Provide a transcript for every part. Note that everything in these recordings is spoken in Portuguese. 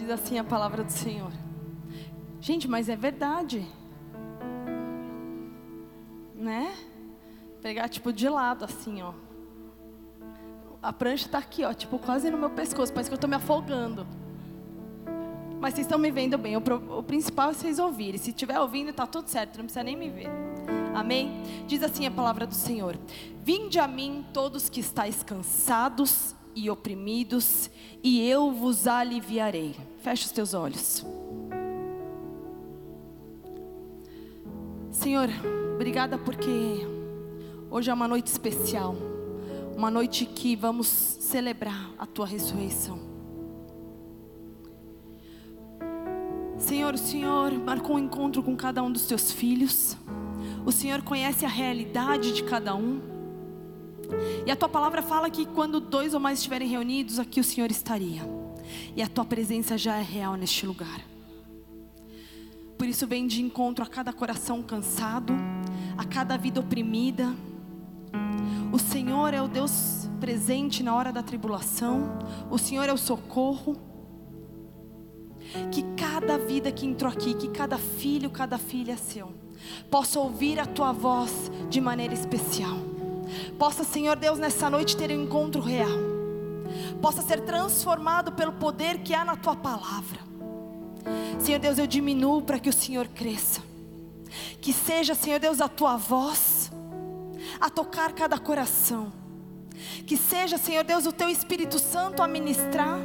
Diz assim a palavra do Senhor. Gente, mas é verdade. Né? Pegar tipo de lado assim, ó. A prancha tá aqui, ó, tipo quase no meu pescoço, parece que eu tô me afogando. Mas vocês estão me vendo bem. O, o, principal é vocês ouvirem. Se estiver ouvindo, tá tudo certo, não precisa nem me ver. Amém? Diz assim a palavra do Senhor: Vinde a mim todos que estáis cansados e oprimidos, e eu vos aliviarei. Feche os teus olhos. Senhor, obrigada porque hoje é uma noite especial, uma noite que vamos celebrar a tua ressurreição. Senhor, o Senhor marcou um encontro com cada um dos teus filhos. O Senhor conhece a realidade de cada um. E a tua palavra fala que quando dois ou mais estiverem reunidos, aqui o Senhor estaria. E a tua presença já é real neste lugar. Por isso, vem de encontro a cada coração cansado, a cada vida oprimida. O Senhor é o Deus presente na hora da tribulação, o Senhor é o socorro. Que cada vida que entrou aqui, que cada filho, cada filha seu, possa ouvir a tua voz de maneira especial. Possa, Senhor Deus, nessa noite ter um encontro real. Possa ser transformado pelo poder que há na tua palavra. Senhor Deus, eu diminuo para que o Senhor cresça. Que seja, Senhor Deus, a tua voz a tocar cada coração. Que seja, Senhor Deus, o teu Espírito Santo a ministrar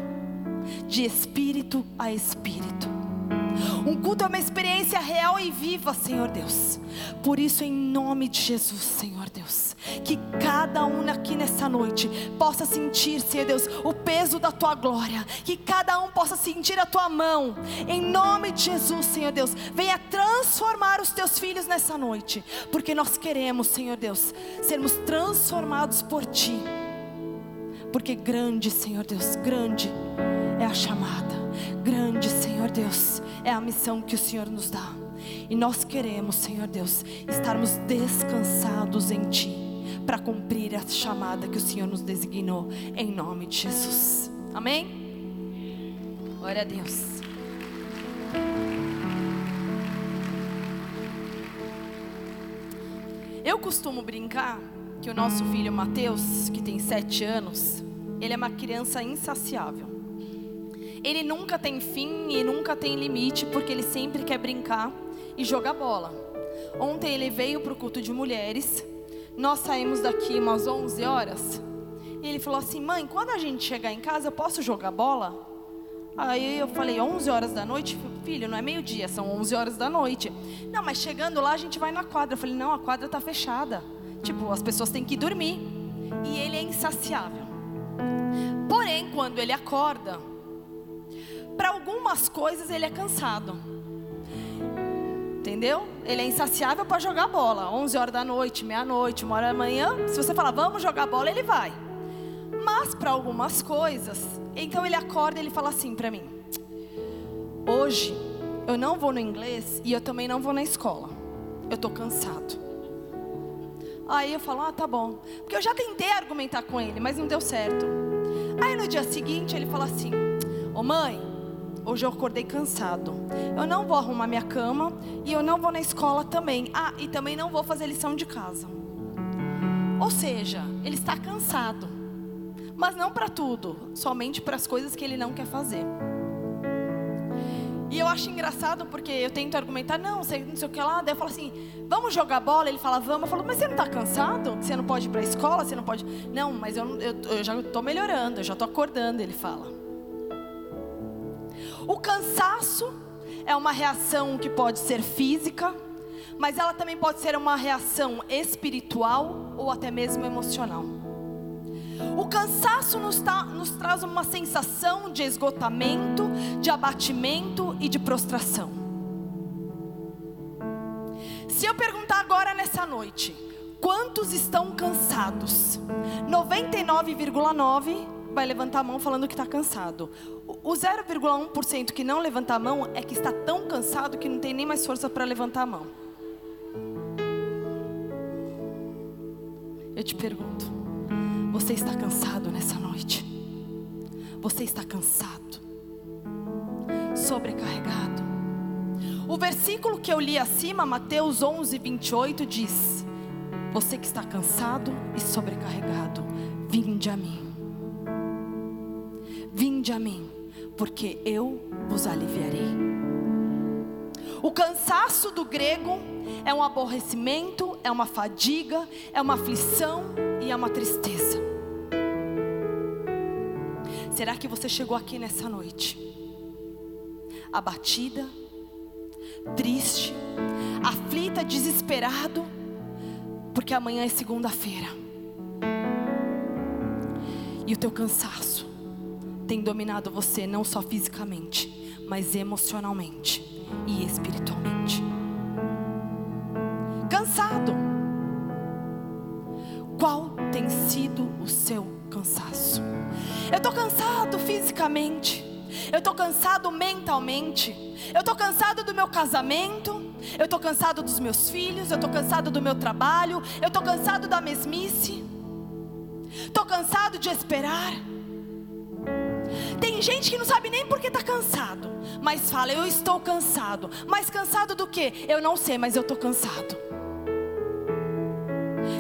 de espírito a espírito. Um culto é uma experiência real e viva, Senhor Deus. Por isso, em nome de Jesus, Senhor Deus, que cada um aqui nessa noite possa sentir, Senhor Deus, o peso da tua glória. Que cada um possa sentir a tua mão. Em nome de Jesus, Senhor Deus, venha transformar os teus filhos nessa noite, porque nós queremos, Senhor Deus, sermos transformados por ti. Porque grande, Senhor Deus, grande é a chamada. Grande, Senhor Deus, é a missão que o Senhor nos dá. E nós queremos, Senhor Deus, estarmos descansados em Ti, para cumprir a chamada que o Senhor nos designou, em nome de Jesus. Amém? Glória a Deus. Eu costumo brincar que o nosso filho Mateus, que tem sete anos, ele é uma criança insaciável. Ele nunca tem fim e nunca tem limite, porque ele sempre quer brincar e jogar bola. Ontem ele veio para o culto de mulheres. Nós saímos daqui umas 11 horas. E ele falou assim: Mãe, quando a gente chegar em casa, eu posso jogar bola? Aí eu falei: 11 horas da noite? Filho, não é meio-dia, são 11 horas da noite. Não, mas chegando lá a gente vai na quadra. Eu falei: Não, a quadra está fechada. Tipo, as pessoas têm que dormir. E ele é insaciável. Porém, quando ele acorda, para algumas coisas ele é cansado. Entendeu? Ele é insaciável para jogar bola. 11 horas da noite, meia-noite, uma hora da manhã. Se você falar, vamos jogar bola, ele vai. Mas para algumas coisas, então ele acorda e ele fala assim para mim: Hoje eu não vou no inglês e eu também não vou na escola. Eu tô cansado. Aí eu falo: Ah, tá bom. Porque eu já tentei argumentar com ele, mas não deu certo. Aí no dia seguinte ele fala assim: Ô oh, mãe, Hoje eu acordei cansado. Eu não vou arrumar minha cama e eu não vou na escola também. Ah, e também não vou fazer lição de casa. Ou seja, ele está cansado. Mas não para tudo, somente para as coisas que ele não quer fazer. E eu acho engraçado porque eu tento argumentar, não, sei, não sei o que lá. Daí eu falo assim, vamos jogar bola? Ele fala, vamos. Eu falo, mas você não está cansado? Você não pode ir para a escola? Você não pode. Não, mas eu, eu, eu já estou melhorando, eu já estou acordando, ele fala. O cansaço é uma reação que pode ser física, mas ela também pode ser uma reação espiritual ou até mesmo emocional. O cansaço nos, tá, nos traz uma sensação de esgotamento, de abatimento e de prostração. Se eu perguntar agora nessa noite, quantos estão cansados? 99,9 vai levantar a mão falando que está cansado. O 0,1% que não levanta a mão é que está tão cansado que não tem nem mais força para levantar a mão. Eu te pergunto: você está cansado nessa noite? Você está cansado? sobrecarregado. O versículo que eu li acima, Mateus 11, 28, diz: Você que está cansado e sobrecarregado, vinde a mim. Vinde a mim, porque eu vos aliviarei. O cansaço do grego é um aborrecimento, é uma fadiga, é uma aflição e é uma tristeza. Será que você chegou aqui nessa noite abatida, triste, aflita, desesperado, porque amanhã é segunda-feira. E o teu cansaço tem dominado você não só fisicamente, mas emocionalmente e espiritualmente. Cansado. Qual tem sido o seu cansaço? Eu estou cansado fisicamente. Eu estou cansado mentalmente. Eu estou cansado do meu casamento. Eu estou cansado dos meus filhos. Eu estou cansado do meu trabalho. Eu estou cansado da mesmice. Estou cansado de esperar. Tem gente que não sabe nem porque está cansado, mas fala: Eu estou cansado. Mas cansado do que? Eu não sei, mas eu estou cansado.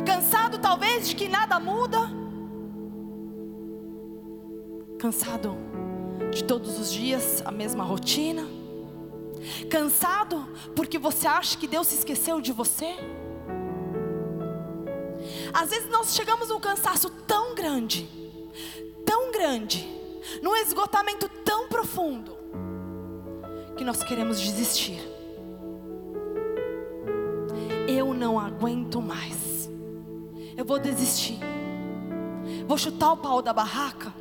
Cansado talvez de que nada muda. Cansado de todos os dias a mesma rotina? Cansado porque você acha que Deus se esqueceu de você? Às vezes nós chegamos num cansaço tão grande, tão grande, num esgotamento tão profundo, que nós queremos desistir. Eu não aguento mais. Eu vou desistir. Vou chutar o pau da barraca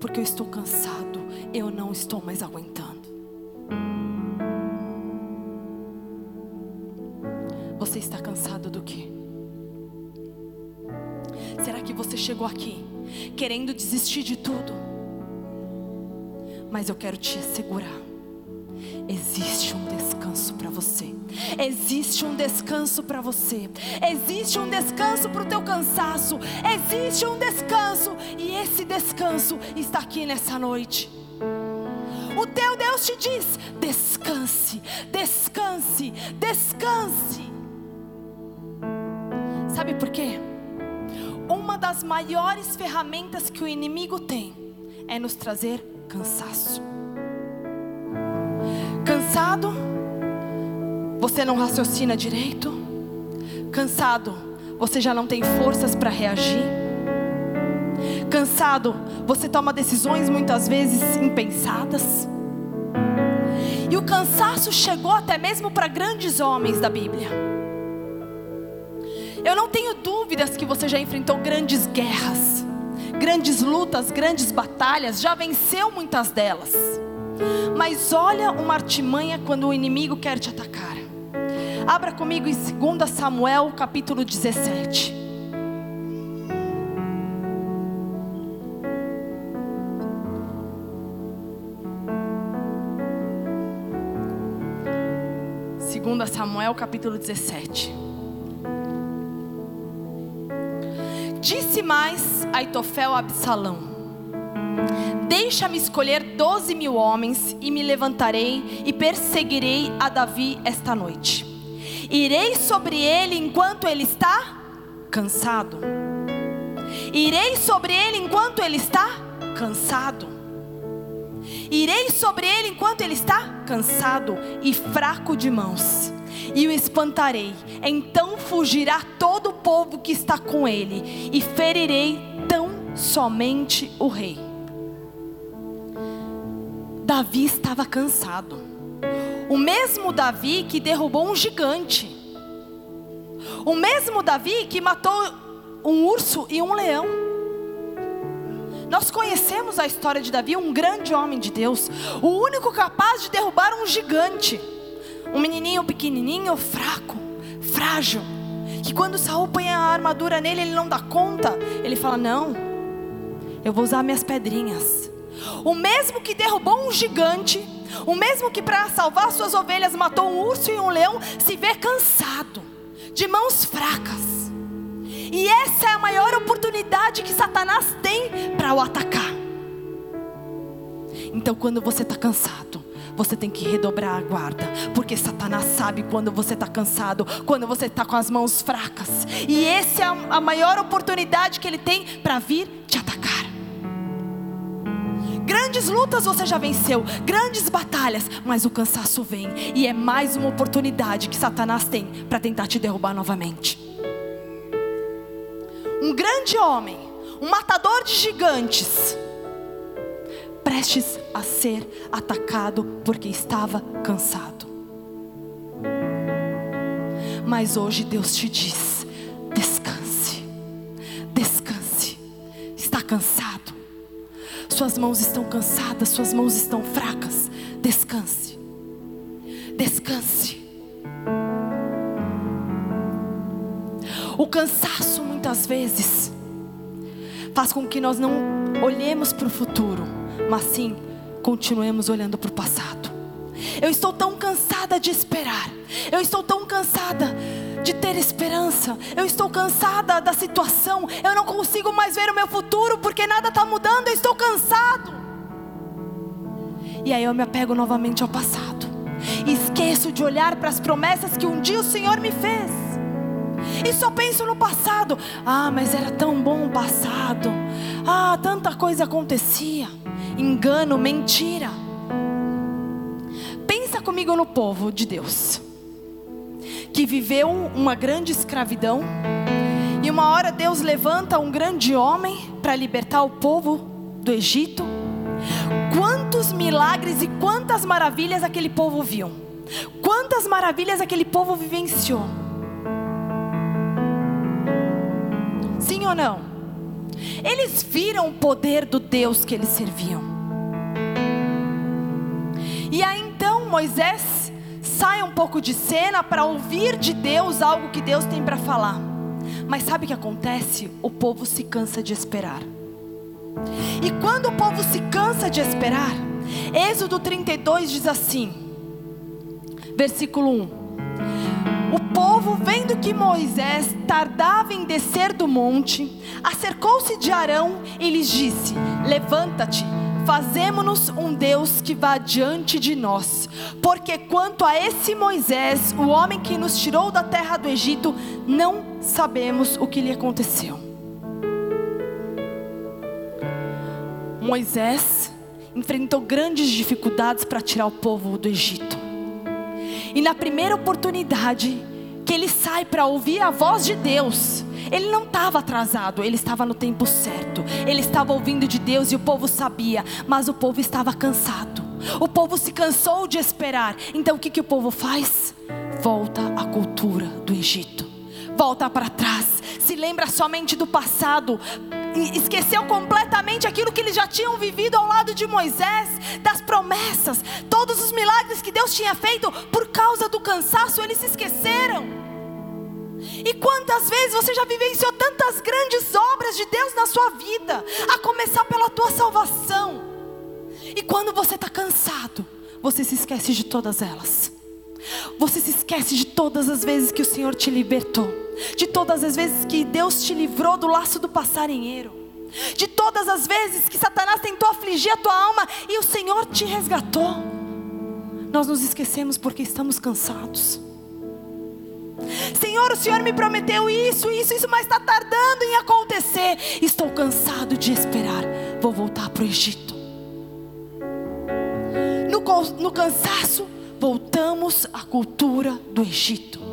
porque eu estou cansado, eu não estou mais aguentando. Você está cansado do que? Será que você chegou aqui querendo desistir de tudo? Mas eu quero te assegurar existe um descanso para você. Existe um descanso para você. Existe um descanso para o teu cansaço. Existe um descanso e esse descanso está aqui nessa noite. O teu Deus te diz: descanse, descanse, descanse. Sabe por quê? Uma das maiores ferramentas que o inimigo tem é nos trazer cansaço. Cansado? Você não raciocina direito? Cansado? Você já não tem forças para reagir? Cansado? Você toma decisões muitas vezes impensadas? E o cansaço chegou até mesmo para grandes homens da Bíblia. Eu não tenho dúvidas que você já enfrentou grandes guerras, grandes lutas, grandes batalhas, já venceu muitas delas. Mas olha uma artimanha quando o inimigo quer te atacar. Abra comigo em 2 Samuel, capítulo 17. Segunda Samuel, capítulo 17. Disse mais Aitofel a Absalão: Deixa-me escolher doze mil homens e me levantarei e perseguirei a Davi esta noite. Irei sobre ele enquanto ele está cansado. Irei sobre ele enquanto ele está cansado. Irei sobre ele enquanto ele está cansado e fraco de mãos. E o espantarei. Então fugirá todo o povo que está com ele, e ferirei tão somente o rei. Davi estava cansado. O mesmo Davi que derrubou um gigante. O mesmo Davi que matou um urso e um leão. Nós conhecemos a história de Davi, um grande homem de Deus, o único capaz de derrubar um gigante. Um menininho pequenininho, fraco, frágil, que quando Saul põe a armadura nele, ele não dá conta. Ele fala: "Não. Eu vou usar minhas pedrinhas. O mesmo que derrubou um gigante, o mesmo que para salvar suas ovelhas matou um urso e um leão, se vê cansado, de mãos fracas. E essa é a maior oportunidade que Satanás tem para o atacar. Então, quando você está cansado, você tem que redobrar a guarda, porque Satanás sabe quando você está cansado, quando você está com as mãos fracas, e essa é a maior oportunidade que ele tem para vir te atacar. Grandes lutas você já venceu, grandes batalhas, mas o cansaço vem, e é mais uma oportunidade que Satanás tem para tentar te derrubar novamente. Um grande homem, um matador de gigantes, prestes a ser atacado porque estava cansado. Mas hoje Deus te diz: descanse, descanse. Está cansado, suas mãos estão cansadas, suas mãos estão fracas. Descanse, descanse. O cansaço muitas vezes faz com que nós não olhemos para o futuro mas sim continuemos olhando para o passado. Eu estou tão cansada de esperar, eu estou tão cansada de ter esperança, eu estou cansada da situação, eu não consigo mais ver o meu futuro porque nada está mudando, eu estou cansado. E aí eu me apego novamente ao passado, esqueço de olhar para as promessas que um dia o Senhor me fez. E só penso no passado. Ah, mas era tão bom o passado. Ah, tanta coisa acontecia engano, mentira. Pensa comigo no povo de Deus, que viveu uma grande escravidão, e uma hora Deus levanta um grande homem para libertar o povo do Egito. Quantos milagres e quantas maravilhas aquele povo viu, quantas maravilhas aquele povo vivenciou. Sim ou não? Eles viram o poder do Deus que eles serviam. E aí então Moisés sai um pouco de cena para ouvir de Deus algo que Deus tem para falar. Mas sabe o que acontece? O povo se cansa de esperar. E quando o povo se cansa de esperar, Êxodo 32 diz assim, versículo 1: o povo, vendo que Moisés tardava em descer do monte, acercou-se de Arão e lhes disse: Levanta-te, fazemo-nos um Deus que vá diante de nós. Porque quanto a esse Moisés, o homem que nos tirou da terra do Egito, não sabemos o que lhe aconteceu. Moisés enfrentou grandes dificuldades para tirar o povo do Egito. E na primeira oportunidade que ele sai para ouvir a voz de Deus, ele não estava atrasado, ele estava no tempo certo. Ele estava ouvindo de Deus e o povo sabia, mas o povo estava cansado. O povo se cansou de esperar. Então o que, que o povo faz? Volta à cultura do Egito. Volta para trás. Se lembra somente do passado esqueceu completamente aquilo que eles já tinham vivido ao lado de Moisés, das promessas, todos os milagres que Deus tinha feito, por causa do cansaço, eles se esqueceram. E quantas vezes você já vivenciou tantas grandes obras de Deus na sua vida, a começar pela tua salvação, e quando você está cansado, você se esquece de todas elas. Você se esquece de todas as vezes que o Senhor te libertou, de todas as vezes que Deus te livrou do laço do passarinheiro, de todas as vezes que Satanás tentou afligir a tua alma e o Senhor te resgatou. Nós nos esquecemos porque estamos cansados. Senhor, o Senhor me prometeu isso, isso, isso, mas está tardando em acontecer. Estou cansado de esperar. Vou voltar para o Egito. No, no cansaço, voltamos à cultura do Egito.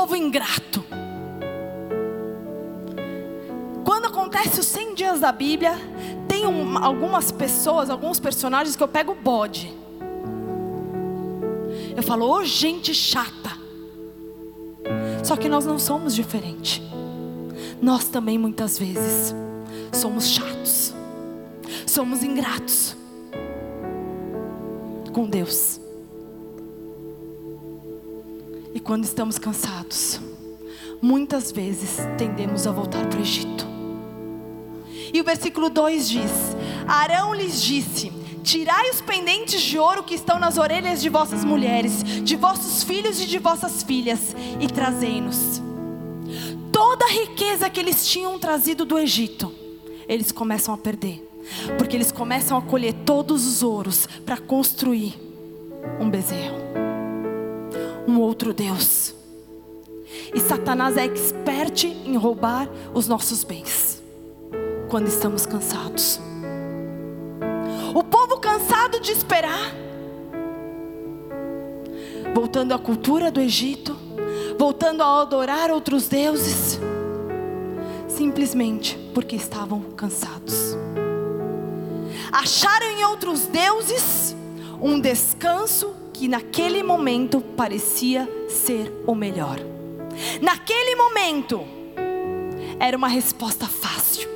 Povo ingrato. Quando acontece os 100 dias da Bíblia, tem um, algumas pessoas, alguns personagens que eu pego bode. Eu falo, ô oh, gente chata. Só que nós não somos diferentes. Nós também muitas vezes somos chatos, somos ingratos com Deus. E quando estamos cansados, muitas vezes tendemos a voltar para o Egito. E o versículo 2 diz: Arão lhes disse: Tirai os pendentes de ouro que estão nas orelhas de vossas mulheres, de vossos filhos e de vossas filhas, e trazei-nos. Toda a riqueza que eles tinham trazido do Egito, eles começam a perder Porque eles começam a colher todos os ouros para construir um bezerro, um outro Deus. E Satanás é expert em roubar os nossos bens quando estamos cansados. O povo cansado de esperar, voltando à cultura do Egito, voltando a adorar outros deuses, simplesmente porque estavam cansados. Acharam em outros deuses um descanso que naquele momento parecia ser o melhor. Naquele momento, era uma resposta fácil,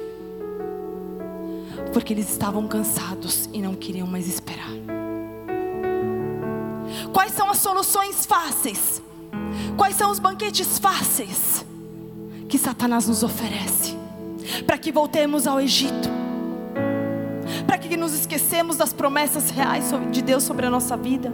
porque eles estavam cansados e não queriam mais esperar. Quais são as soluções fáceis? Quais são os banquetes fáceis que Satanás nos oferece para que voltemos ao Egito? Para que nos esquecemos das promessas reais de Deus sobre a nossa vida?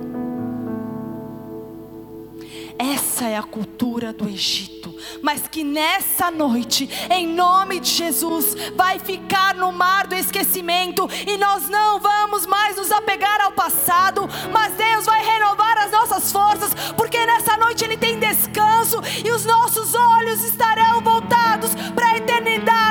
Essa é a cultura do Egito. Mas que nessa noite, em nome de Jesus, vai ficar no mar do esquecimento e nós não vamos mais nos apegar ao passado, mas Deus vai renovar as nossas forças, porque nessa noite Ele tem descanso e os nossos olhos estarão voltados para a eternidade,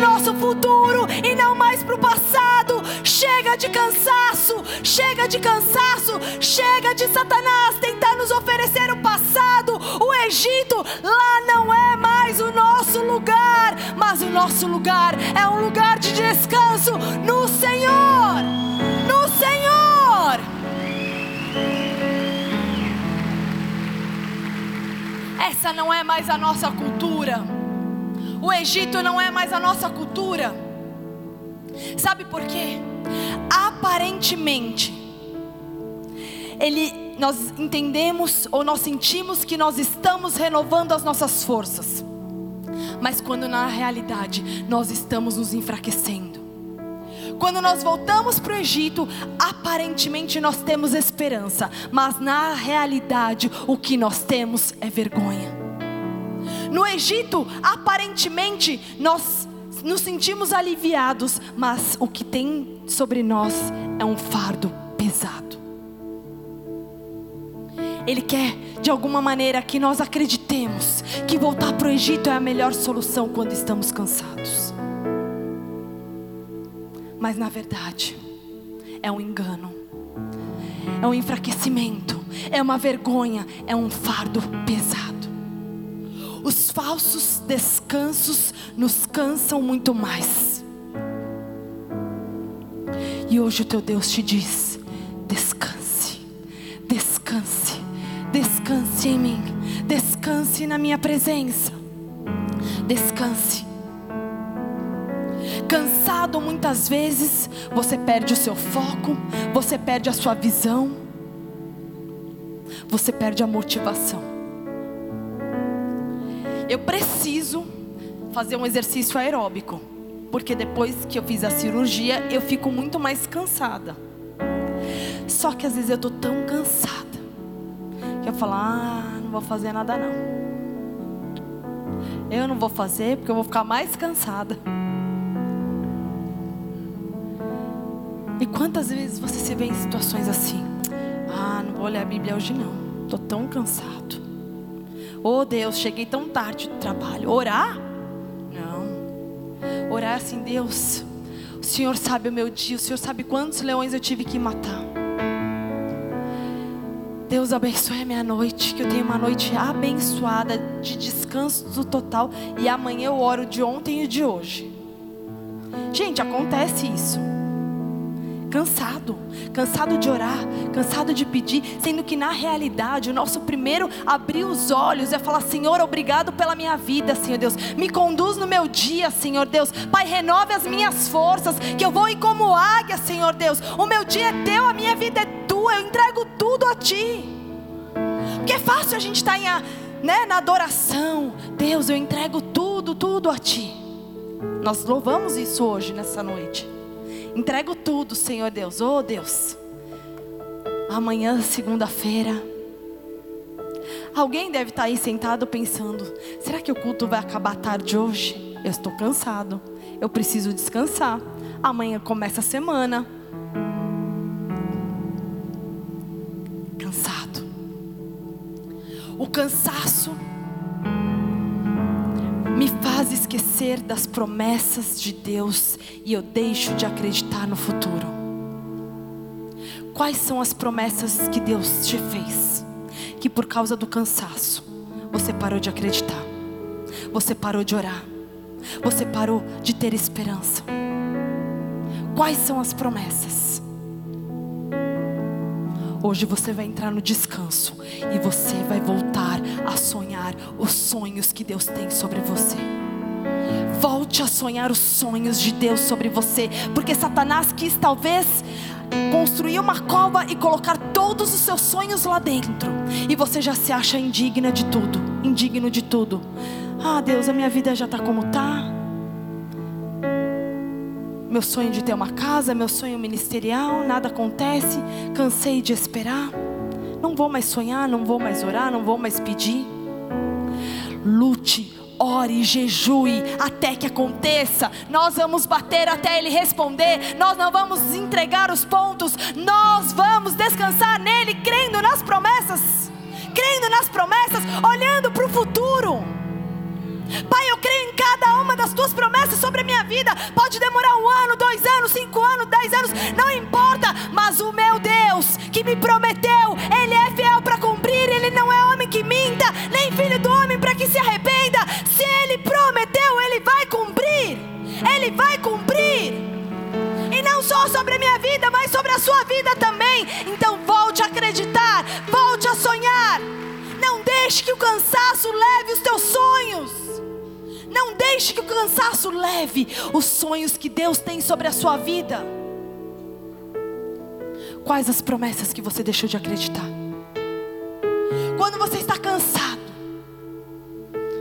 nosso futuro e não mais para o passado. Chega de cansaço, chega de cansaço, chega de Satanás tentar nos oferecer o passado, o Egito. Lá não é mais o nosso lugar, mas o nosso lugar é um lugar de descanso no Senhor. No Senhor. Essa não é mais a nossa cultura. O Egito não é mais a nossa cultura. Sabe por quê? Aparentemente, ele, nós entendemos ou nós sentimos que nós estamos renovando as nossas forças, mas quando na realidade nós estamos nos enfraquecendo. Quando nós voltamos para o Egito, aparentemente nós temos esperança, mas na realidade o que nós temos é vergonha. No Egito, aparentemente nós nos sentimos aliviados, mas o que tem sobre nós é um fardo pesado. Ele quer, de alguma maneira, que nós acreditemos que voltar para o Egito é a melhor solução quando estamos cansados. Mas na verdade, é um engano, é um enfraquecimento, é uma vergonha, é um fardo pesado. Os falsos descansos nos cansam muito mais. E hoje o teu Deus te diz: descanse, descanse, descanse em mim, descanse na minha presença, descanse. Cansado muitas vezes, você perde o seu foco, você perde a sua visão, você perde a motivação. Eu preciso fazer um exercício aeróbico, porque depois que eu fiz a cirurgia, eu fico muito mais cansada. Só que às vezes eu tô tão cansada que eu falo: "Ah, não vou fazer nada não". Eu não vou fazer porque eu vou ficar mais cansada. E quantas vezes você se vê em situações assim? Ah, não vou ler a Bíblia hoje não. Tô tão cansado. Oh Deus, cheguei tão tarde do trabalho. Orar? Não. Orar assim, Deus. O Senhor sabe o meu dia. O Senhor sabe quantos leões eu tive que matar. Deus abençoe a minha noite, que eu tenha uma noite abençoada, de descanso total. E amanhã eu oro de ontem e de hoje. Gente, acontece isso cansado, cansado de orar, cansado de pedir, sendo que na realidade o nosso primeiro abrir os olhos é falar: Senhor, obrigado pela minha vida, Senhor Deus, me conduz no meu dia, Senhor Deus, Pai, renove as minhas forças, que eu vou ir como águia, Senhor Deus, o meu dia é teu, a minha vida é tua, eu entrego tudo a Ti, porque é fácil a gente estar tá em, né, na adoração, Deus, eu entrego tudo, tudo a Ti. Nós louvamos isso hoje, nessa noite. Entrego tudo, Senhor Deus. Oh Deus. Amanhã, segunda-feira. Alguém deve estar aí sentado pensando: será que o culto vai acabar tarde hoje? Eu estou cansado. Eu preciso descansar. Amanhã começa a semana. Cansado. O cansaço me faz esquecer das promessas de Deus e eu deixo de acreditar no futuro. Quais são as promessas que Deus te fez? Que por causa do cansaço você parou de acreditar, você parou de orar, você parou de ter esperança. Quais são as promessas? Hoje você vai entrar no descanso e você vai voltar a sonhar os sonhos que Deus tem sobre você. Volte a sonhar os sonhos de Deus sobre você, porque Satanás quis talvez construir uma cova e colocar todos os seus sonhos lá dentro, e você já se acha indigna de tudo, indigno de tudo. Ah, Deus, a minha vida já está como está meu sonho de ter uma casa, meu sonho ministerial, nada acontece, cansei de esperar. Não vou mais sonhar, não vou mais orar, não vou mais pedir. Lute, ore, jejue até que aconteça. Nós vamos bater até Ele responder. Nós não vamos entregar os pontos. Nós vamos descansar nele, crendo nas promessas. Crendo nas promessas, olhando para o futuro. Pai, eu creio em cada uma das tuas promessas sobre a minha vida. Pode demorar um ano, dois anos, cinco anos, dez anos, não importa. Mas o meu Deus que me prometeu, Ele é fiel para cumprir. Ele não é homem que minta, nem filho do homem para que se arrependa. Se Ele prometeu, Ele vai cumprir. Ele vai cumprir. E não só sobre a minha vida, mas sobre a sua vida também. Então deixe que o cansaço leve os teus sonhos. Não deixe que o cansaço leve os sonhos que Deus tem sobre a sua vida. Quais as promessas que você deixou de acreditar? Quando você está cansado,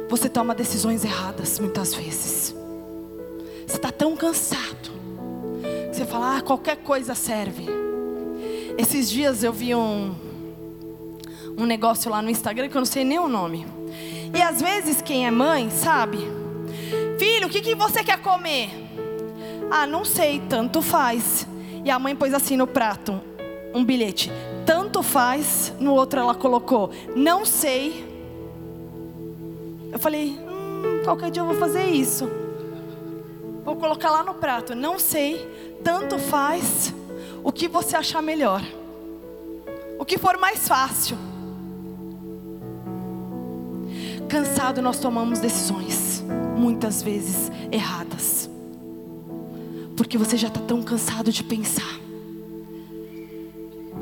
você toma decisões erradas muitas vezes. Você está tão cansado que você fala, ah, qualquer coisa serve. Esses dias eu vi um, um negócio lá no Instagram que eu não sei nem o nome. E às vezes quem é mãe sabe Filho, o que, que você quer comer? Ah, não sei, tanto faz. E a mãe pôs assim no prato um bilhete. Tanto faz. No outro ela colocou, não sei. Eu falei, hum, qualquer dia eu vou fazer isso. Vou colocar lá no prato, não sei, tanto faz. O que você achar melhor. O que for mais fácil. Cansado nós tomamos decisões muitas vezes erradas. Porque você já está tão cansado de pensar,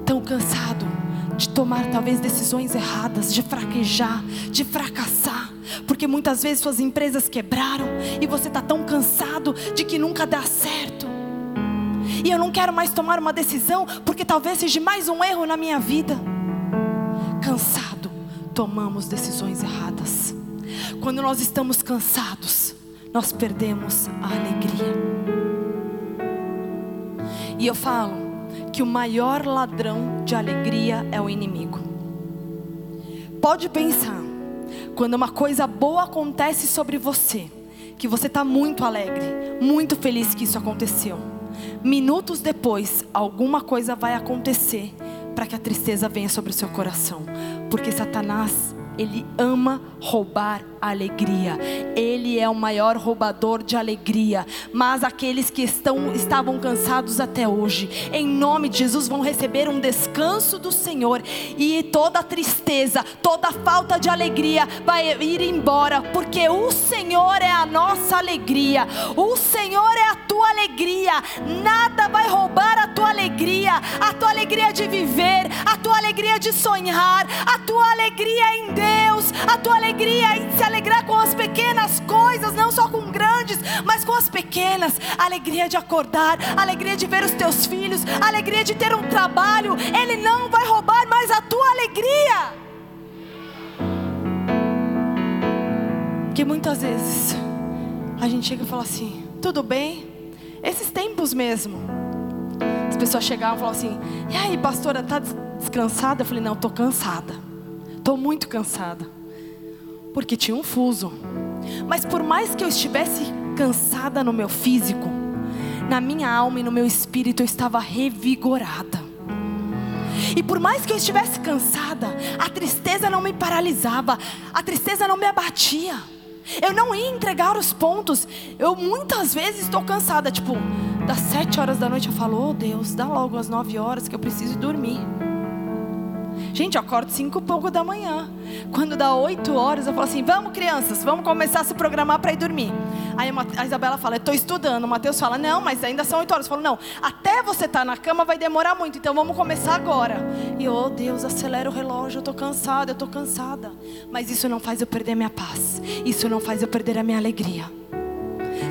tão cansado de tomar talvez decisões erradas, de fraquejar, de fracassar, porque muitas vezes suas empresas quebraram e você está tão cansado de que nunca dá certo. E eu não quero mais tomar uma decisão porque talvez seja mais um erro na minha vida. Tomamos decisões erradas. Quando nós estamos cansados, nós perdemos a alegria. E eu falo que o maior ladrão de alegria é o inimigo. Pode pensar, quando uma coisa boa acontece sobre você, que você está muito alegre, muito feliz que isso aconteceu. Minutos depois, alguma coisa vai acontecer para que a tristeza venha sobre o seu coração, porque Satanás ele ama roubar alegria. Ele é o maior roubador de alegria. Mas aqueles que estão, estavam cansados até hoje, em nome de Jesus, vão receber um descanso do Senhor. E toda tristeza, toda falta de alegria vai ir embora, porque o Senhor é a nossa alegria. O Senhor é a tua alegria. Nada vai roubar a tua alegria, a tua alegria de viver, a tua alegria de sonhar, a tua alegria em Deus, a tua alegria em se alegrar com as pequenas coisas, não só com grandes, mas com as pequenas. Alegria de acordar, alegria de ver os teus filhos, alegria de ter um trabalho. Ele não vai roubar mais a tua alegria. Que muitas vezes a gente chega e fala assim: tudo bem, esses tempos mesmo. As pessoas chegavam e falavam assim: e aí, pastora, tá descansada? Eu falei: não, estou cansada, estou muito cansada porque tinha um fuso. Mas por mais que eu estivesse cansada no meu físico, na minha alma e no meu espírito eu estava revigorada. E por mais que eu estivesse cansada, a tristeza não me paralisava, a tristeza não me abatia. Eu não ia entregar os pontos. Eu muitas vezes estou cansada, tipo, das sete horas da noite eu falo, oh Deus, dá logo às nove horas que eu preciso dormir. Gente, eu acordo cinco e pouco da manhã. Quando dá oito horas, eu falo assim: vamos, crianças, vamos começar a se programar para ir dormir. Aí a Isabela fala: estou estudando. O Mateus fala: não, mas ainda são oito horas. Eu falo: não, até você estar tá na cama vai demorar muito, então vamos começar agora. E oh Deus, acelera o relógio, eu estou cansada, eu estou cansada. Mas isso não faz eu perder minha paz, isso não faz eu perder a minha alegria.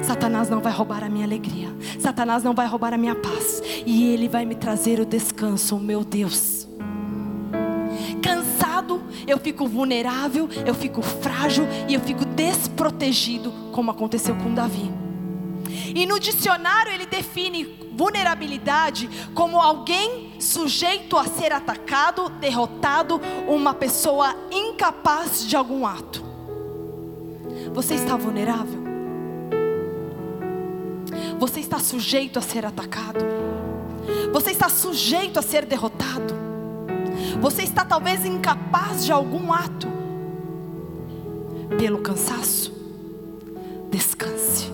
Satanás não vai roubar a minha alegria, Satanás não vai roubar a minha paz, e ele vai me trazer o descanso, meu Deus eu fico vulnerável, eu fico frágil e eu fico desprotegido, como aconteceu com Davi. E no dicionário ele define vulnerabilidade como alguém sujeito a ser atacado, derrotado, uma pessoa incapaz de algum ato. Você está vulnerável? Você está sujeito a ser atacado? Você está sujeito a ser derrotado? Você está talvez incapaz de algum ato. Pelo cansaço. Descanse.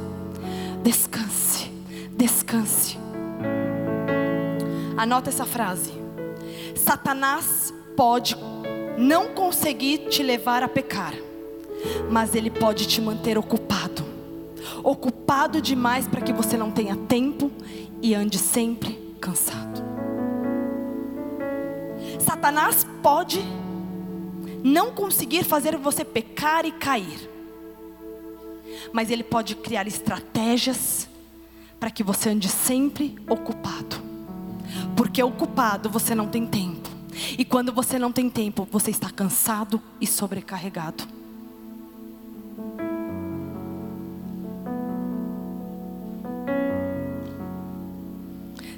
Descanse. Descanse. Anota essa frase. Satanás pode não conseguir te levar a pecar, mas ele pode te manter ocupado. Ocupado demais para que você não tenha tempo e ande sempre cansado. Satanás pode não conseguir fazer você pecar e cair, mas ele pode criar estratégias para que você ande sempre ocupado, porque ocupado você não tem tempo, e quando você não tem tempo, você está cansado e sobrecarregado.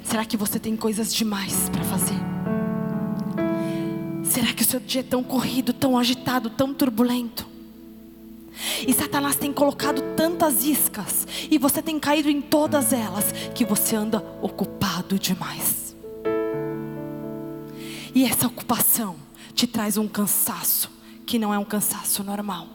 Será que você tem coisas demais para fazer? Será que o seu dia é tão corrido, tão agitado, tão turbulento? E Satanás tem colocado tantas iscas, e você tem caído em todas elas, que você anda ocupado demais. E essa ocupação te traz um cansaço, que não é um cansaço normal.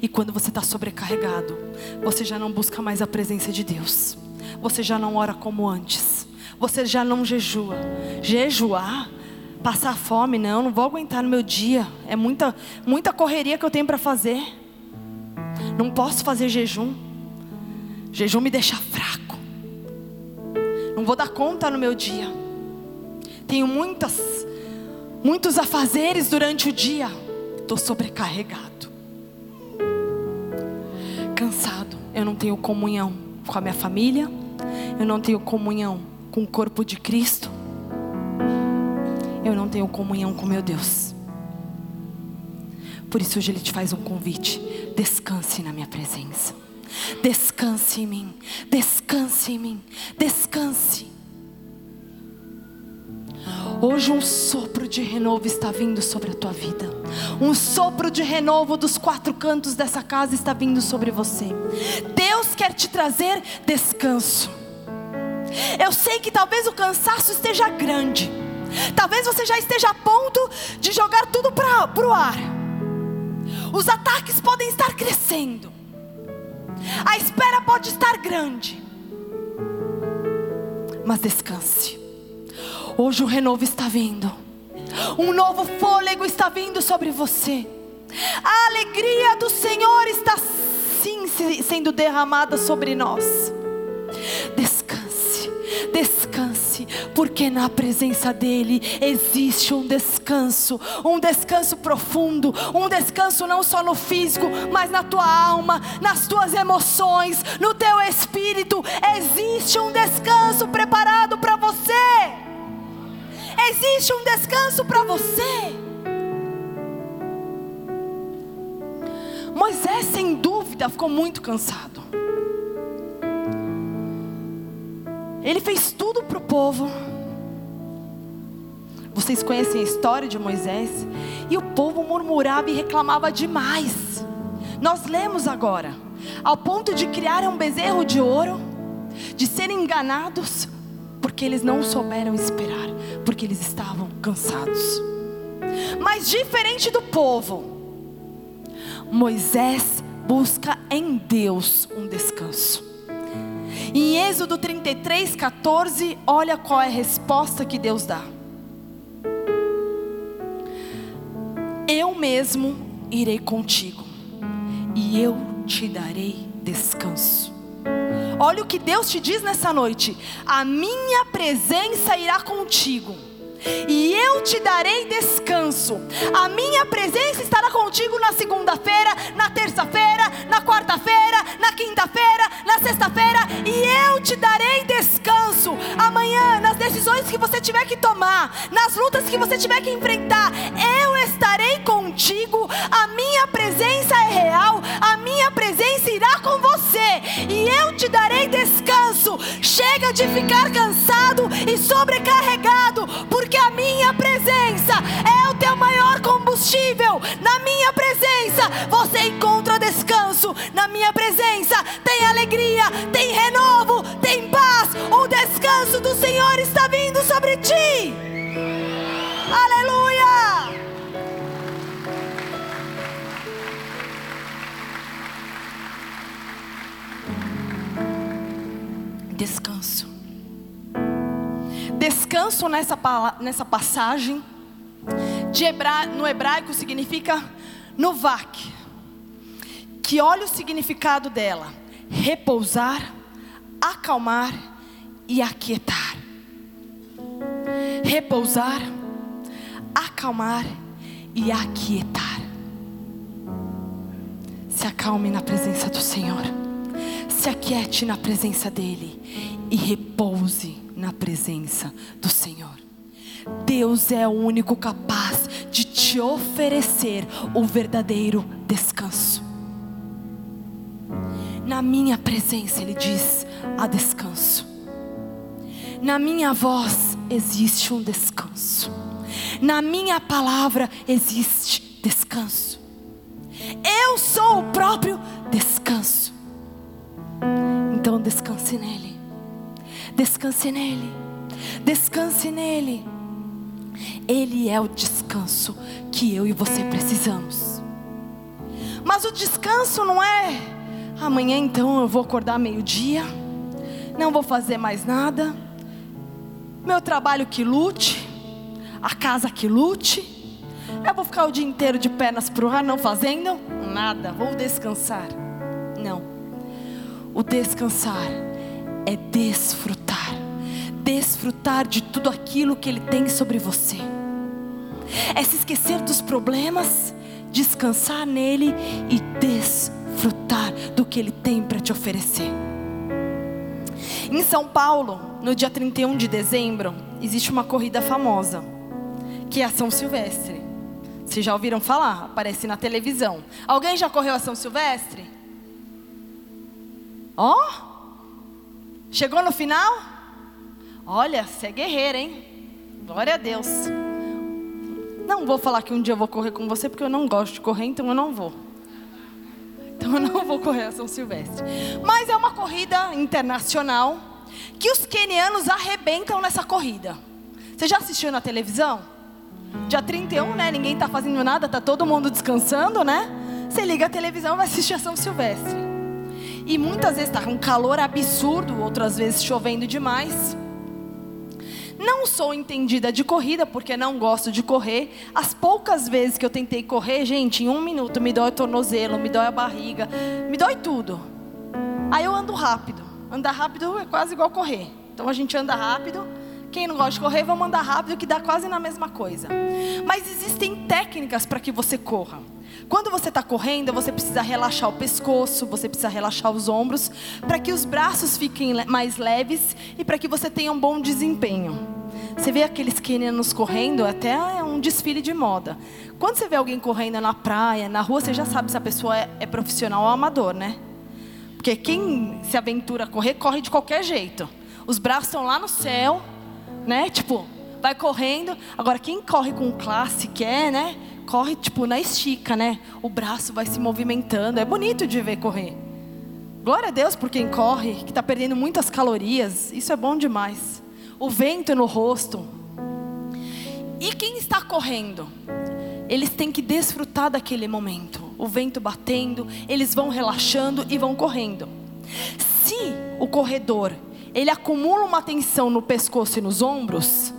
E quando você está sobrecarregado, você já não busca mais a presença de Deus, você já não ora como antes, você já não jejua. Jejuar passar fome, não, não vou aguentar no meu dia. É muita, muita correria que eu tenho para fazer. Não posso fazer jejum. Jejum me deixa fraco. Não vou dar conta no meu dia. Tenho muitas, muitos afazeres durante o dia. Estou sobrecarregado. Cansado. Eu não tenho comunhão com a minha família. Eu não tenho comunhão com o corpo de Cristo eu não tenho comunhão com meu Deus. Por isso hoje Ele te faz um convite: descanse na minha presença, descanse em mim, descanse em mim, descanse. Hoje um sopro de renovo está vindo sobre a tua vida. Um sopro de renovo dos quatro cantos dessa casa está vindo sobre você. Deus quer te trazer descanso. Eu sei que talvez o cansaço esteja grande. Talvez você já esteja a ponto de jogar tudo para o ar. Os ataques podem estar crescendo. A espera pode estar grande. Mas descanse. Hoje o renovo está vindo. Um novo fôlego está vindo sobre você. A alegria do Senhor está sim sendo derramada sobre nós. Descanse, descanse porque na presença dEle existe um descanso, um descanso profundo, um descanso não só no físico, mas na tua alma, nas tuas emoções, no teu espírito. Existe um descanso preparado para você. Existe um descanso para você. Moisés, sem dúvida, ficou muito cansado. Ele fez tudo para o povo. Vocês conhecem a história de Moisés? E o povo murmurava e reclamava demais. Nós lemos agora. ao ponto de criar um bezerro de ouro, de serem enganados, porque eles não souberam esperar, porque eles estavam cansados. Mas diferente do povo, Moisés busca em Deus um descanso. Em Êxodo 33, 14, olha qual é a resposta que Deus dá. Eu mesmo irei contigo, e eu te darei descanso. Olha o que Deus te diz nessa noite: a minha presença irá contigo e eu te darei descanso. A minha presença estará contigo na segunda-feira, na terça-feira, na quarta-feira, na quinta-feira, na sexta-feira, e eu te darei descanso. Amanhã, nas decisões que você tiver que tomar, nas lutas que você tiver que enfrentar, eu estarei contigo. A minha presença é real, a minha presença irá com você, e eu te darei descanso. Chega de ficar cansado e sobrecarregado, porque a minha presença é o teu maior combustível. Na minha presença você encontra Na minha presença tem alegria, tem renovo, tem paz. O descanso do Senhor está vindo sobre ti. Aleluia! Descanso descanso nessa, nessa passagem, hebra, no hebraico significa novak, que olha o significado dela: repousar, acalmar e aquietar. Repousar, acalmar e aquietar. Se acalme na presença do Senhor, se aquiete na presença dEle e repouse na presença do Senhor. Deus é o único capaz de te oferecer o verdadeiro descanso. Na minha presença, Ele diz: há descanso. Na minha voz existe um descanso. Na minha palavra existe descanso. Eu sou o próprio descanso. Então descanse nele. Descanse nele. Descanse nele. Ele é o descanso que eu e você precisamos. Mas o descanso não é amanhã então eu vou acordar meio-dia, não vou fazer mais nada. Meu trabalho que lute, a casa que lute. Eu vou ficar o dia inteiro de pernas pro ar não fazendo nada, vou descansar. Não. O descansar é desfrutar desfrutar de tudo aquilo que Ele tem sobre você. É se esquecer dos problemas, descansar nele e desfrutar do que Ele tem para te oferecer. Em São Paulo, no dia 31 de dezembro, existe uma corrida famosa, que é a São Silvestre. Vocês já ouviram falar? Aparece na televisão. Alguém já correu a São Silvestre? Ó! Oh? Chegou no final? Olha, você é guerreira, hein? Glória a Deus. Não vou falar que um dia eu vou correr com você, porque eu não gosto de correr, então eu não vou. Então eu não vou correr a São Silvestre. Mas é uma corrida internacional que os quenianos arrebentam nessa corrida. Você já assistiu na televisão? Dia 31, né? Ninguém tá fazendo nada, tá todo mundo descansando, né? Você liga a televisão e vai assistir a São Silvestre. E muitas vezes tá um calor absurdo, outras vezes chovendo demais. Não sou entendida de corrida porque não gosto de correr. As poucas vezes que eu tentei correr, gente, em um minuto me dói o tornozelo, me dói a barriga, me dói tudo. Aí eu ando rápido. Andar rápido é quase igual correr. Então a gente anda rápido. Quem não gosta de correr, vamos andar rápido, que dá quase na mesma coisa. Mas existem técnicas para que você corra. Quando você está correndo, você precisa relaxar o pescoço, você precisa relaxar os ombros, para que os braços fiquem mais leves e para que você tenha um bom desempenho. Você vê aqueles quenianos correndo, até é um desfile de moda. Quando você vê alguém correndo na praia, na rua, você já sabe se a pessoa é, é profissional ou amador, né? Porque quem se aventura a correr, corre de qualquer jeito. Os braços estão lá no céu, né? Tipo, vai correndo. Agora, quem corre com classe, quer, né? Corre, tipo, na estica, né? O braço vai se movimentando. É bonito de ver correr. Glória a Deus por quem corre, que está perdendo muitas calorias. Isso é bom demais. O vento no rosto. E quem está correndo? Eles têm que desfrutar daquele momento. O vento batendo, eles vão relaxando e vão correndo. Se o corredor ele acumula uma tensão no pescoço e nos ombros,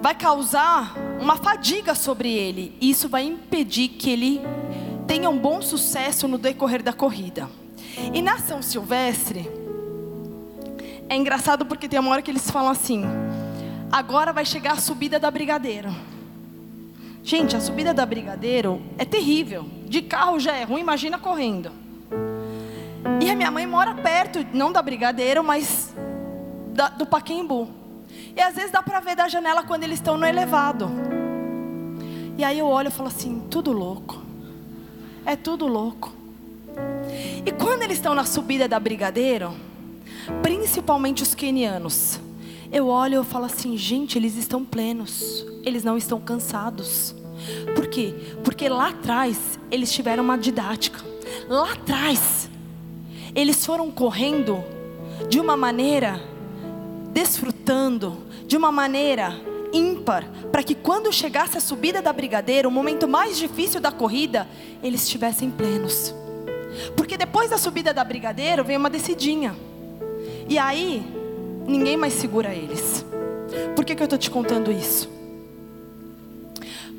vai causar uma fadiga sobre ele. E isso vai impedir que ele tenha um bom sucesso no decorrer da corrida. E na São Silvestre, é engraçado porque tem uma hora que eles falam assim: agora vai chegar a subida da Brigadeiro. Gente, a subida da Brigadeiro é terrível. De carro já é ruim, imagina correndo. E a minha mãe mora perto, não da Brigadeiro, mas da, do Paquembu. E às vezes dá para ver da janela quando eles estão no elevado. E aí eu olho e falo assim: tudo louco. É tudo louco. E quando eles estão na subida da Brigadeiro, principalmente os quenianos, eu olho e falo assim: gente, eles estão plenos, eles não estão cansados. Por quê? Porque lá atrás eles tiveram uma didática. Lá atrás eles foram correndo de uma maneira, desfrutando, de uma maneira ímpar, para que quando chegasse a subida da brigadeira, o momento mais difícil da corrida, eles estivessem plenos. Porque depois da subida da brigadeiro vem uma descidinha. E aí, ninguém mais segura eles. Por que, que eu estou te contando isso?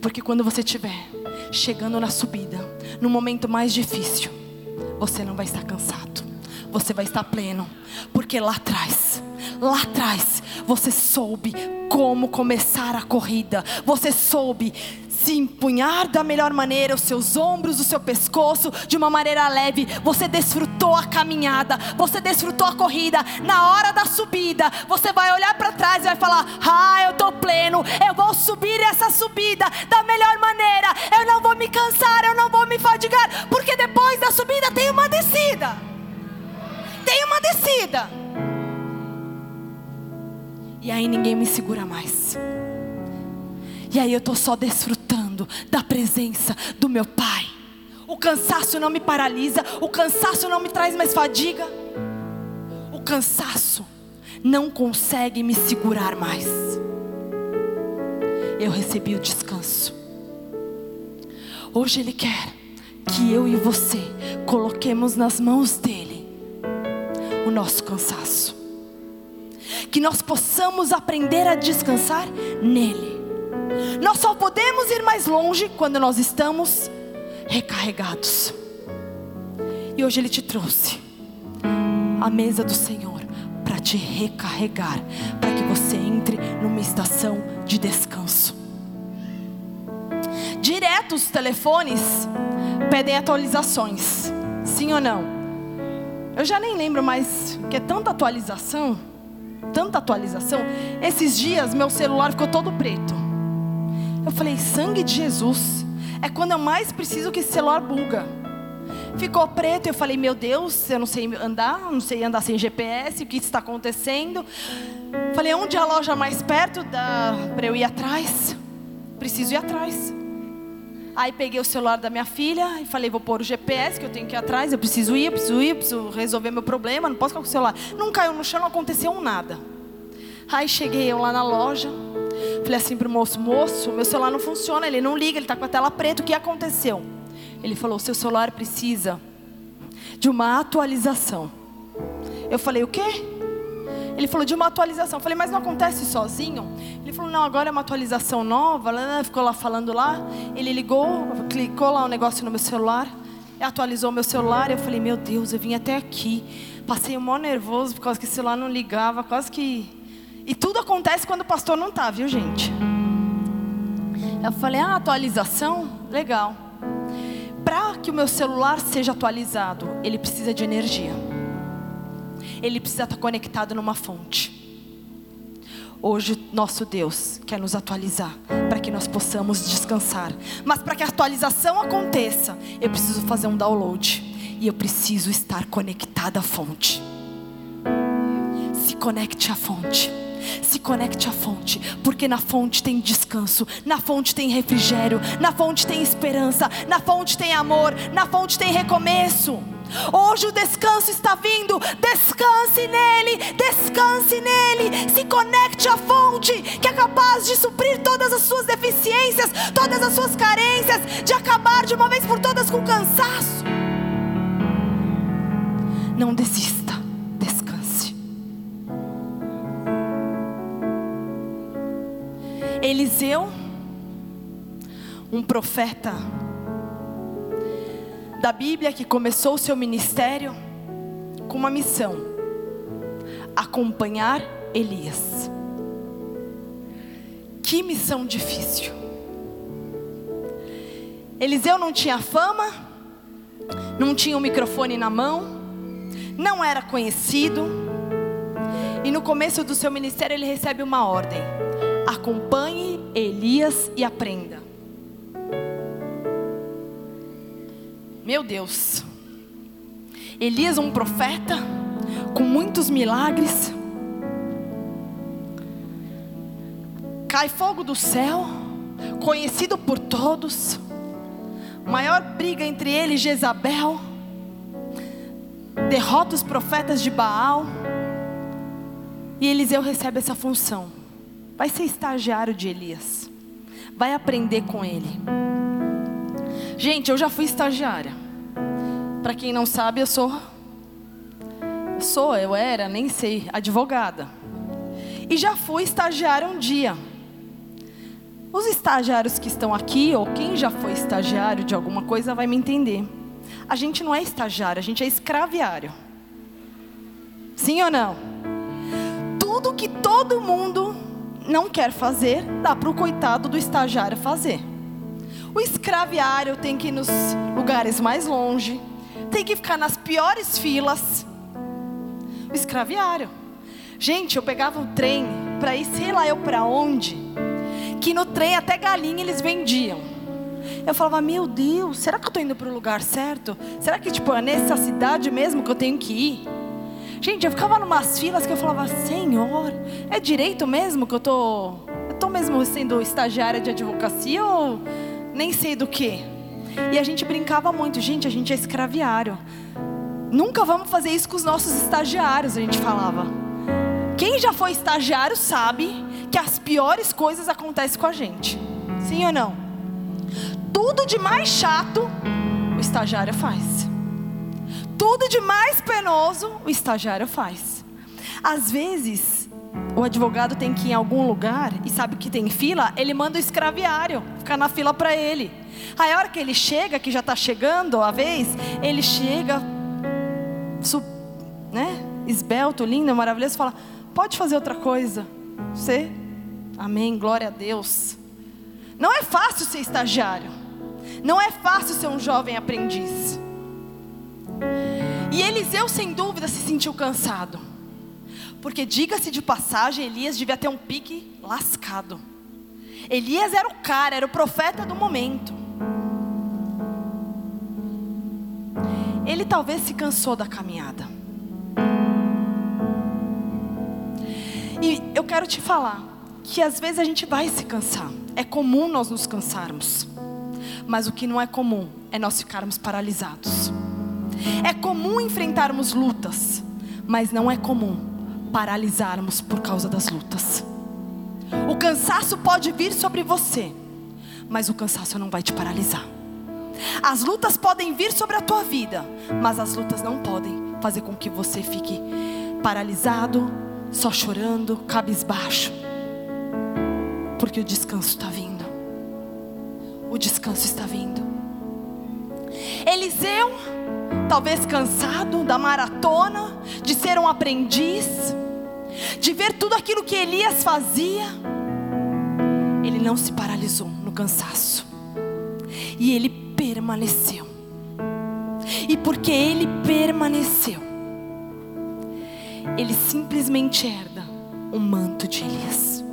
Porque quando você estiver chegando na subida, no momento mais difícil, você não vai estar cansado, você vai estar pleno, porque lá atrás, lá atrás, você soube como começar a corrida, você soube se empunhar da melhor maneira os seus ombros, o seu pescoço, de uma maneira leve. Você desfrutou a caminhada, você desfrutou a corrida. Na hora da subida, você vai olhar para trás e vai falar: Ah, eu estou pleno, eu vou subir essa subida da melhor maneira. Eu não vou me cansar, eu não vou me fadigar, porque depois da subida tem uma descida. Tem uma descida. E aí ninguém me segura mais. E aí eu estou só desfrutando da presença do meu Pai. O cansaço não me paralisa, o cansaço não me traz mais fadiga. O cansaço não consegue me segurar mais. Eu recebi o descanso. Hoje Ele quer que eu e você coloquemos nas mãos dEle o nosso cansaço. Que nós possamos aprender a descansar nele. Nós só podemos ir mais longe quando nós estamos recarregados. E hoje Ele te trouxe a mesa do Senhor para te recarregar, para que você entre numa estação de descanso. Direto os telefones pedem atualizações, sim ou não? Eu já nem lembro mais que é tanta atualização, tanta atualização. Esses dias meu celular ficou todo preto. Eu falei, sangue de Jesus. É quando eu mais preciso que esse celular buga. Ficou preto, eu falei, meu Deus, eu não sei andar, não sei andar sem GPS, o que está acontecendo? Falei, onde é a loja mais perto para eu ir atrás? Preciso ir atrás. Aí peguei o celular da minha filha e falei, vou pôr o GPS que eu tenho que ir atrás, eu preciso ir, eu preciso ir, eu preciso resolver meu problema, não posso ficar com o celular. Não caiu no chão, não aconteceu nada. Aí cheguei eu lá na loja, Falei assim pro moço: Moço, meu celular não funciona, ele não liga, ele está com a tela preta, o que aconteceu? Ele falou: Seu celular precisa de uma atualização. Eu falei: O quê? Ele falou de uma atualização. Eu falei, mas não acontece sozinho? Ele falou, não, agora é uma atualização nova. Ficou lá falando lá. Ele ligou, clicou lá um negócio no meu celular, atualizou meu celular. Eu falei, meu Deus, eu vim até aqui. Passei um maior nervoso por causa que o celular não ligava, quase que e tudo acontece quando o pastor não está, viu, gente? Eu falei, ah, atualização? Legal. Para que o meu celular seja atualizado, ele precisa de energia. Ele precisa estar conectado numa fonte. Hoje, nosso Deus quer nos atualizar para que nós possamos descansar. Mas para que a atualização aconteça, eu preciso fazer um download. E eu preciso estar conectada à fonte. Se conecte à fonte. Se conecte à fonte, porque na fonte tem descanso, na fonte tem refrigério, na fonte tem esperança, na fonte tem amor, na fonte tem recomeço. Hoje o descanso está vindo. Descanse nele, descanse nele. Se conecte à fonte que é capaz de suprir todas as suas deficiências, todas as suas carências, de acabar de uma vez por todas com o cansaço. Não desista, descanse. Eliseu, um profeta da Bíblia que começou o seu ministério com uma missão: acompanhar Elias. Que missão difícil. Eliseu não tinha fama, não tinha um microfone na mão, não era conhecido, e no começo do seu ministério ele recebe uma ordem: acompanhe Elias e aprenda. Meu Deus. Elias, um profeta, com muitos milagres. Cai fogo do céu, conhecido por todos. Maior briga entre ele e Jezabel. Derrota os profetas de Baal. E Eliseu recebe essa função. Vai ser estagiário de Elias. Vai aprender com ele. Gente, eu já fui estagiária. Para quem não sabe, eu sou sou, eu era, nem sei, advogada. E já fui estagiária um dia. Os estagiários que estão aqui, ou quem já foi estagiário de alguma coisa, vai me entender. A gente não é estagiário, a gente é escraviário. Sim ou não? Tudo que todo mundo não quer fazer, dá para o coitado do estagiário fazer. O escraviário tem que ir nos lugares mais longe, tem que ficar nas piores filas. O escraviário. Gente, eu pegava o trem para ir, sei lá eu para onde, que no trem até galinha eles vendiam. Eu falava, meu Deus, será que eu estou indo para o lugar certo? Será que tipo, é nessa cidade mesmo que eu tenho que ir? Gente, eu ficava numas filas que eu falava, Senhor, é direito mesmo que eu tô, eu tô mesmo sendo estagiária de advocacia ou nem sei do que. E a gente brincava muito, gente, a gente é escraviário. Nunca vamos fazer isso com os nossos estagiários, a gente falava. Quem já foi estagiário sabe que as piores coisas acontecem com a gente. Sim ou não? Tudo de mais chato o estagiário faz. Tudo de mais penoso o estagiário faz. Às vezes, o advogado tem que ir em algum lugar e sabe que tem fila, ele manda o escraviário ficar na fila para ele. Aí a hora que ele chega, que já está chegando a vez, ele chega, né, esbelto, lindo, maravilhoso, fala: pode fazer outra coisa. Você, amém, glória a Deus. Não é fácil ser estagiário, não é fácil ser um jovem aprendiz. E Eliseu, sem dúvida, se sentiu cansado. Porque, diga-se de passagem, Elias devia ter um pique lascado. Elias era o cara, era o profeta do momento. Ele talvez se cansou da caminhada. E eu quero te falar que às vezes a gente vai se cansar. É comum nós nos cansarmos. Mas o que não é comum é nós ficarmos paralisados. É comum enfrentarmos lutas, mas não é comum paralisarmos por causa das lutas. O cansaço pode vir sobre você, mas o cansaço não vai te paralisar. As lutas podem vir sobre a tua vida, mas as lutas não podem fazer com que você fique paralisado, só chorando, cabisbaixo. Porque o descanso está vindo. O descanso está vindo. Eliseu, talvez cansado da maratona, de ser um aprendiz, de ver tudo aquilo que Elias fazia, ele não se paralisou no cansaço, e ele permaneceu. E porque ele permaneceu, ele simplesmente herda o manto de Elias.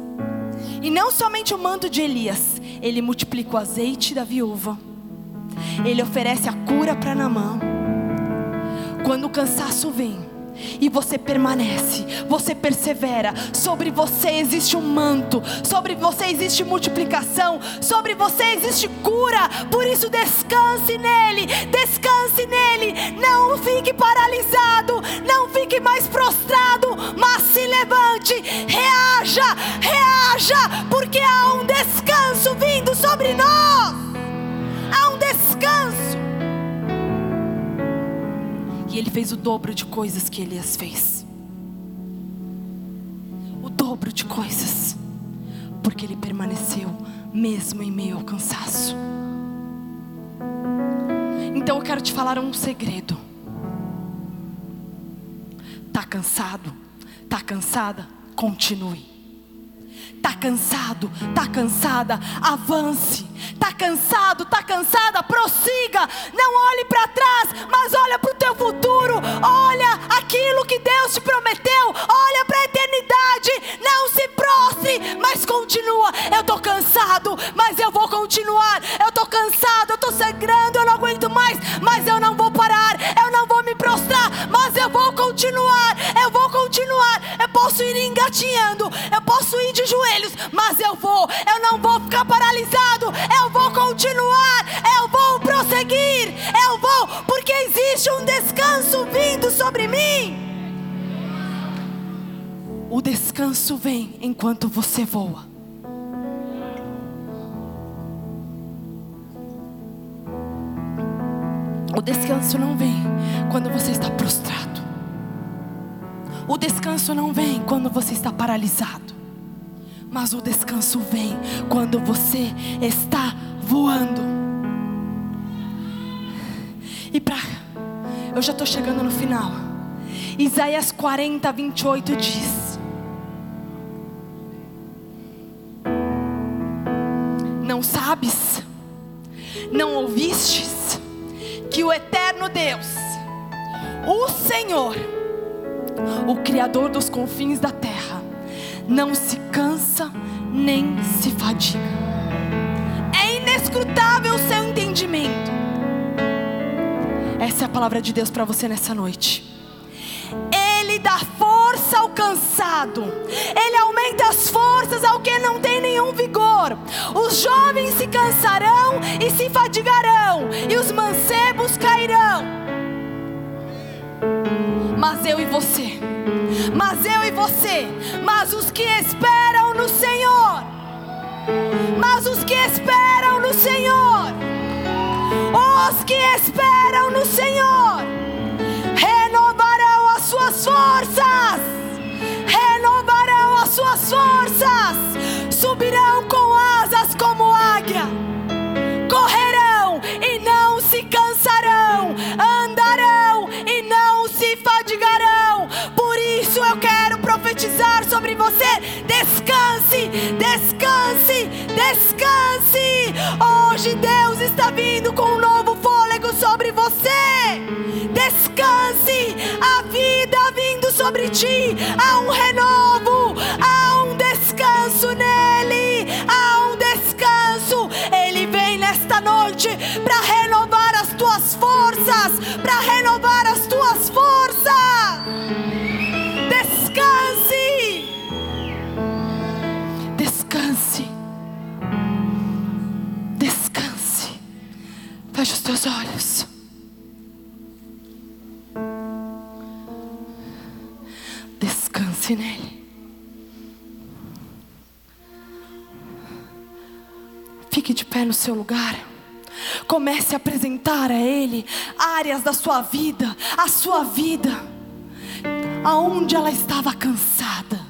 E não somente o manto de Elias, ele multiplica o azeite da viúva. Ele oferece a cura para Namã. Quando o cansaço vem, e você permanece, você persevera. Sobre você existe um manto, sobre você existe multiplicação, sobre você existe cura. Por isso, descanse nele, descanse nele. Não fique paralisado, não fique mais prostrado, mas se levante, reaja, reaja, porque há um descanso vindo sobre nós. Ele fez o dobro de coisas que Elias fez. O dobro de coisas. Porque ele permaneceu mesmo em meio ao cansaço. Então eu quero te falar um segredo. Tá cansado? Tá cansada? Continue. Tá cansado? Tá cansada? Avance. Tá cansado? Tá cansada? Prossiga. Não olhe para trás, mas olha para Deus te prometeu. Olha para a eternidade. Não se prostre, mas continua. Eu tô cansado, mas eu vou continuar. Eu tô cansado, eu tô sangrando, eu não aguento mais, mas eu não vou parar. Eu não vou me prostrar, mas eu vou continuar. Eu vou continuar. Eu posso ir engatinhando, eu posso ir de joelhos, mas eu vou. Eu não vou ficar paralisado. Eu vou continuar. Eu vou prosseguir. Eu vou, porque existe um descanso vindo O descanso vem enquanto você voa. O descanso não vem quando você está prostrado. O descanso não vem quando você está paralisado. Mas o descanso vem quando você está voando. E para. Eu já estou chegando no final. Isaías 40, 28 diz: Não sabes, não ouvistes, que o eterno Deus, o Senhor, o Criador dos confins da terra, não se cansa nem se fadiga. É inescrutável o seu entendimento. Essa é a palavra de Deus para você nessa noite. Dá força ao cansado, Ele aumenta as forças ao que não tem nenhum vigor. Os jovens se cansarão e se fadigarão, e os mancebos cairão. Mas eu e você, mas eu e você, mas os que esperam no Senhor, mas os que esperam no Senhor, os que esperam no Senhor, forças, renovarão as suas forças, subirão com asas como águia, correrão e não se cansarão, andarão e não se fadigarão. Por isso eu quero profetizar sobre você: descanse, descanse, descanse. Hoje Deus está vindo com um ti. Há um renovo, há um descanso nele, há um descanso. Ele vem nesta noite para renovar as tuas forças, para renovar as tuas forças. Descanse, descanse, descanse. Feche os teus olhos. Pé no seu lugar. Comece a apresentar a Ele áreas da sua vida, a sua vida, aonde ela estava cansada,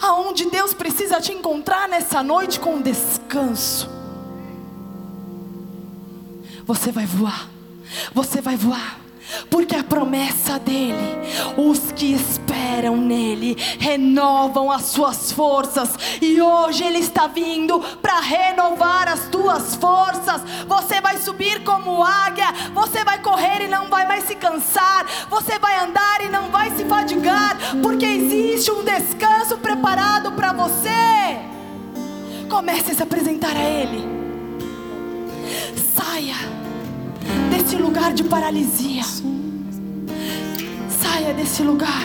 aonde Deus precisa te encontrar nessa noite com descanso. Você vai voar, você vai voar. Porque a promessa dele, os que esperam nele, renovam as suas forças, e hoje ele está vindo para renovar as tuas forças. Você vai subir como águia, você vai correr e não vai mais se cansar, você vai andar e não vai se fadigar, porque existe um descanso preparado para você. Comece a se apresentar a ele. Saia desse lugar de paralisia. Saia desse lugar.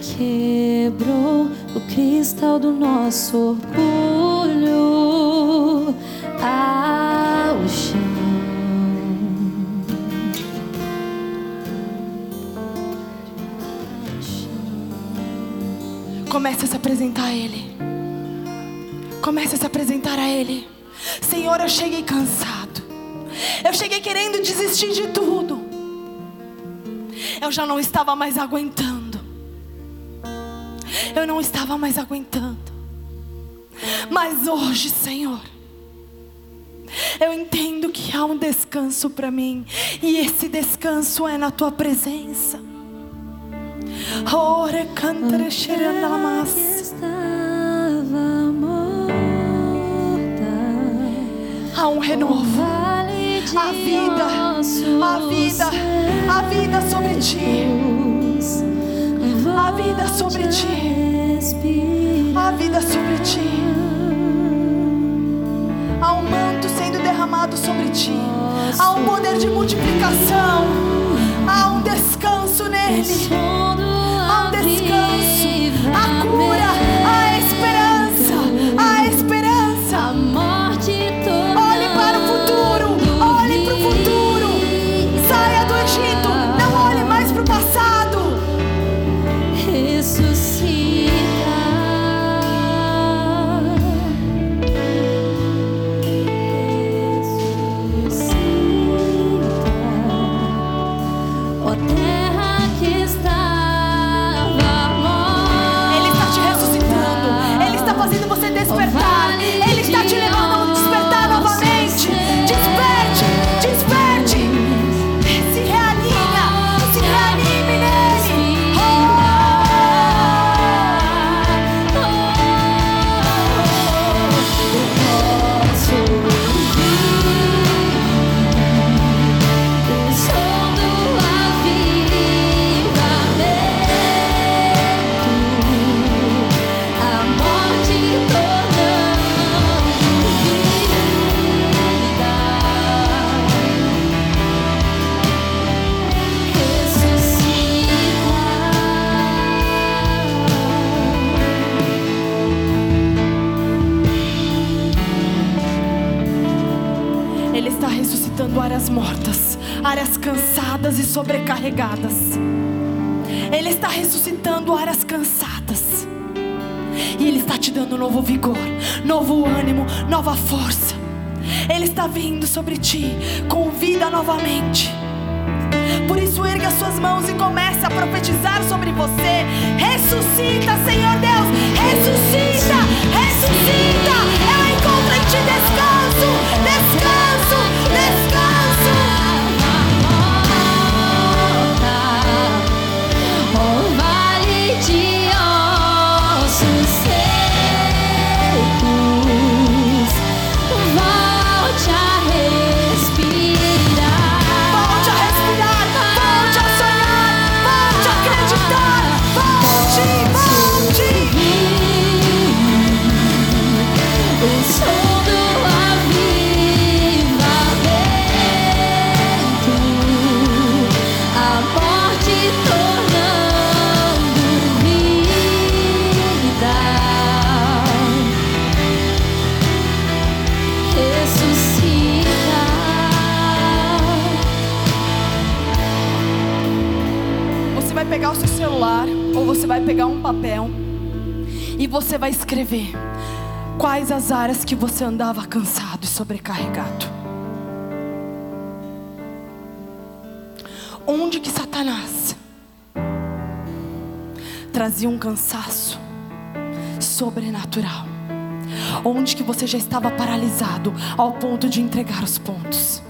Quebrou o cristal do nosso orgulho ao chão. Comece a se apresentar a Ele. Comece a se apresentar a Ele. Senhor, eu cheguei cansado. Eu cheguei querendo desistir de tudo. Eu já não estava mais aguentando. Eu não estava mais aguentando. Mas hoje, Senhor, eu entendo que há um descanso para mim. E esse descanso é na tua presença. Ora, cantare. Estava morta. Há um renovo. A vida, a vida, a vida sobre ti. A vida sobre ti. a vida sobre ti. Há um manto sendo derramado sobre ti. Há um poder de multiplicação. Há um descanso nele. Há um descanso. A cura. Áreas mortas, áreas cansadas e sobrecarregadas. Ele está ressuscitando áreas cansadas. E Ele está te dando novo vigor, novo ânimo, nova força. Ele está vindo sobre ti com vida novamente. Por isso, erga suas mãos e comece a profetizar sobre você. Ressuscita, Senhor Deus. Ressuscita, ressuscita. Eu encontro em ti descanso, descanso, escrever quais as áreas que você andava cansado e sobrecarregado. Onde que Satanás trazia um cansaço sobrenatural? Onde que você já estava paralisado ao ponto de entregar os pontos?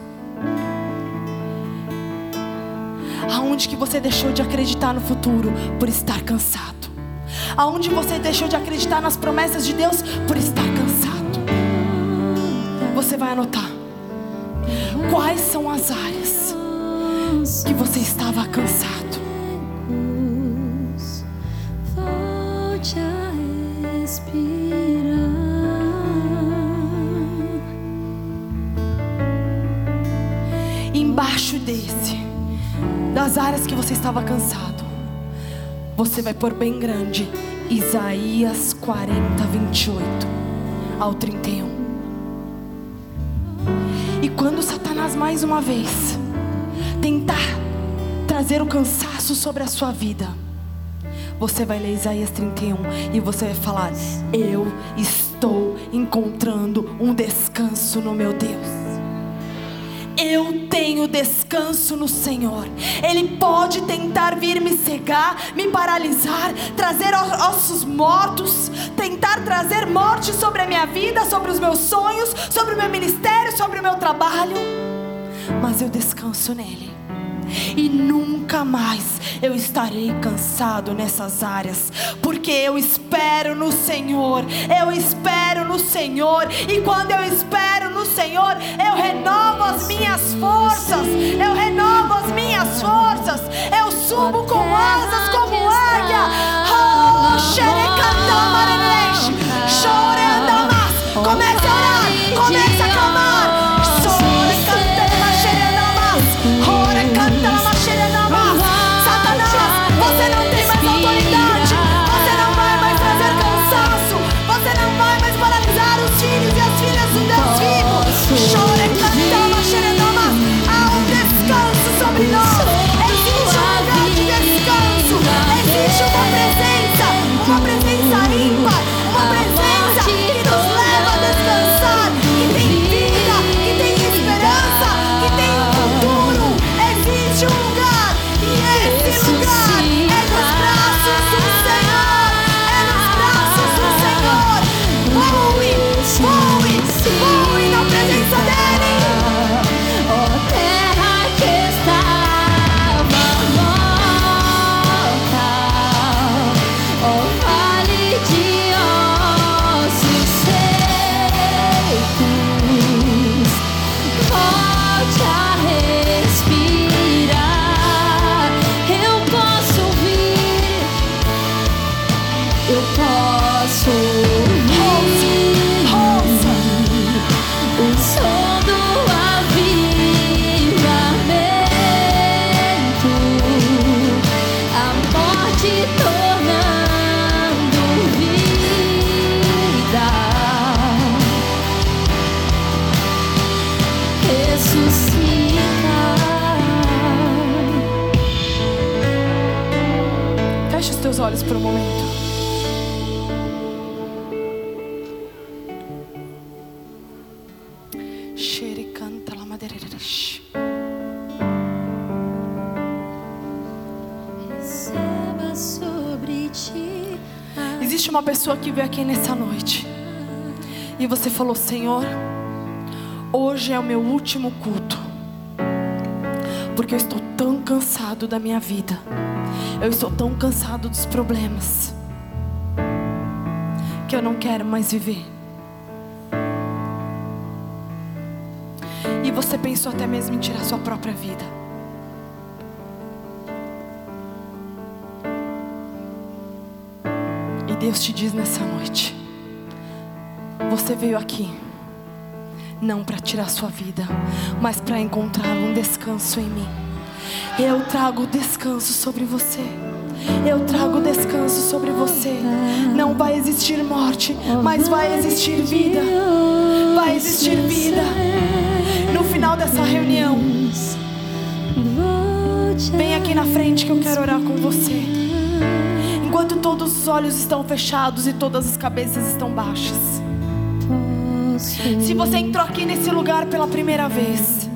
Aonde que você deixou de acreditar no futuro por estar cansado? Aonde você deixou de acreditar nas promessas de Deus por estar cansado? Você vai anotar. Quais são as áreas que você estava cansado? Volte a respirar. Embaixo desse, da das áreas que você estava cansado, você vai pôr bem grande Isaías 40, 28 ao 31. E quando Satanás mais uma vez tentar trazer o cansaço sobre a sua vida, você vai ler Isaías 31 e você vai falar: Eu estou encontrando um descanso no meu Deus. Eu tenho descanso no Senhor. Ele pode tentar vir me cegar, me paralisar, trazer ossos mortos, tentar trazer morte sobre a minha vida, sobre os meus sonhos, sobre o meu ministério, sobre o meu trabalho. Mas eu descanso nele e nunca mais eu estarei cansado nessas áreas, porque eu espero no Senhor, eu espero no Senhor, e quando eu espero no Senhor, eu renovo as minhas forças, eu renovo as minhas forças, eu subo com asas uma pessoa que veio aqui nessa noite e você falou: Senhor, hoje é o meu último culto, porque eu estou tão cansado da minha vida, eu estou tão cansado dos problemas, que eu não quero mais viver. E você pensou até mesmo em tirar sua própria vida. Deus te diz nessa noite: Você veio aqui não para tirar sua vida, mas para encontrar um descanso em mim. Eu trago descanso sobre você. Eu trago descanso sobre você. Não vai existir morte, mas vai existir vida. Vai existir vida. No final dessa reunião, vem aqui na frente que eu quero orar com você. Enquanto todos os olhos estão fechados e todas as cabeças estão baixas. Se você entrou aqui nesse lugar pela primeira vez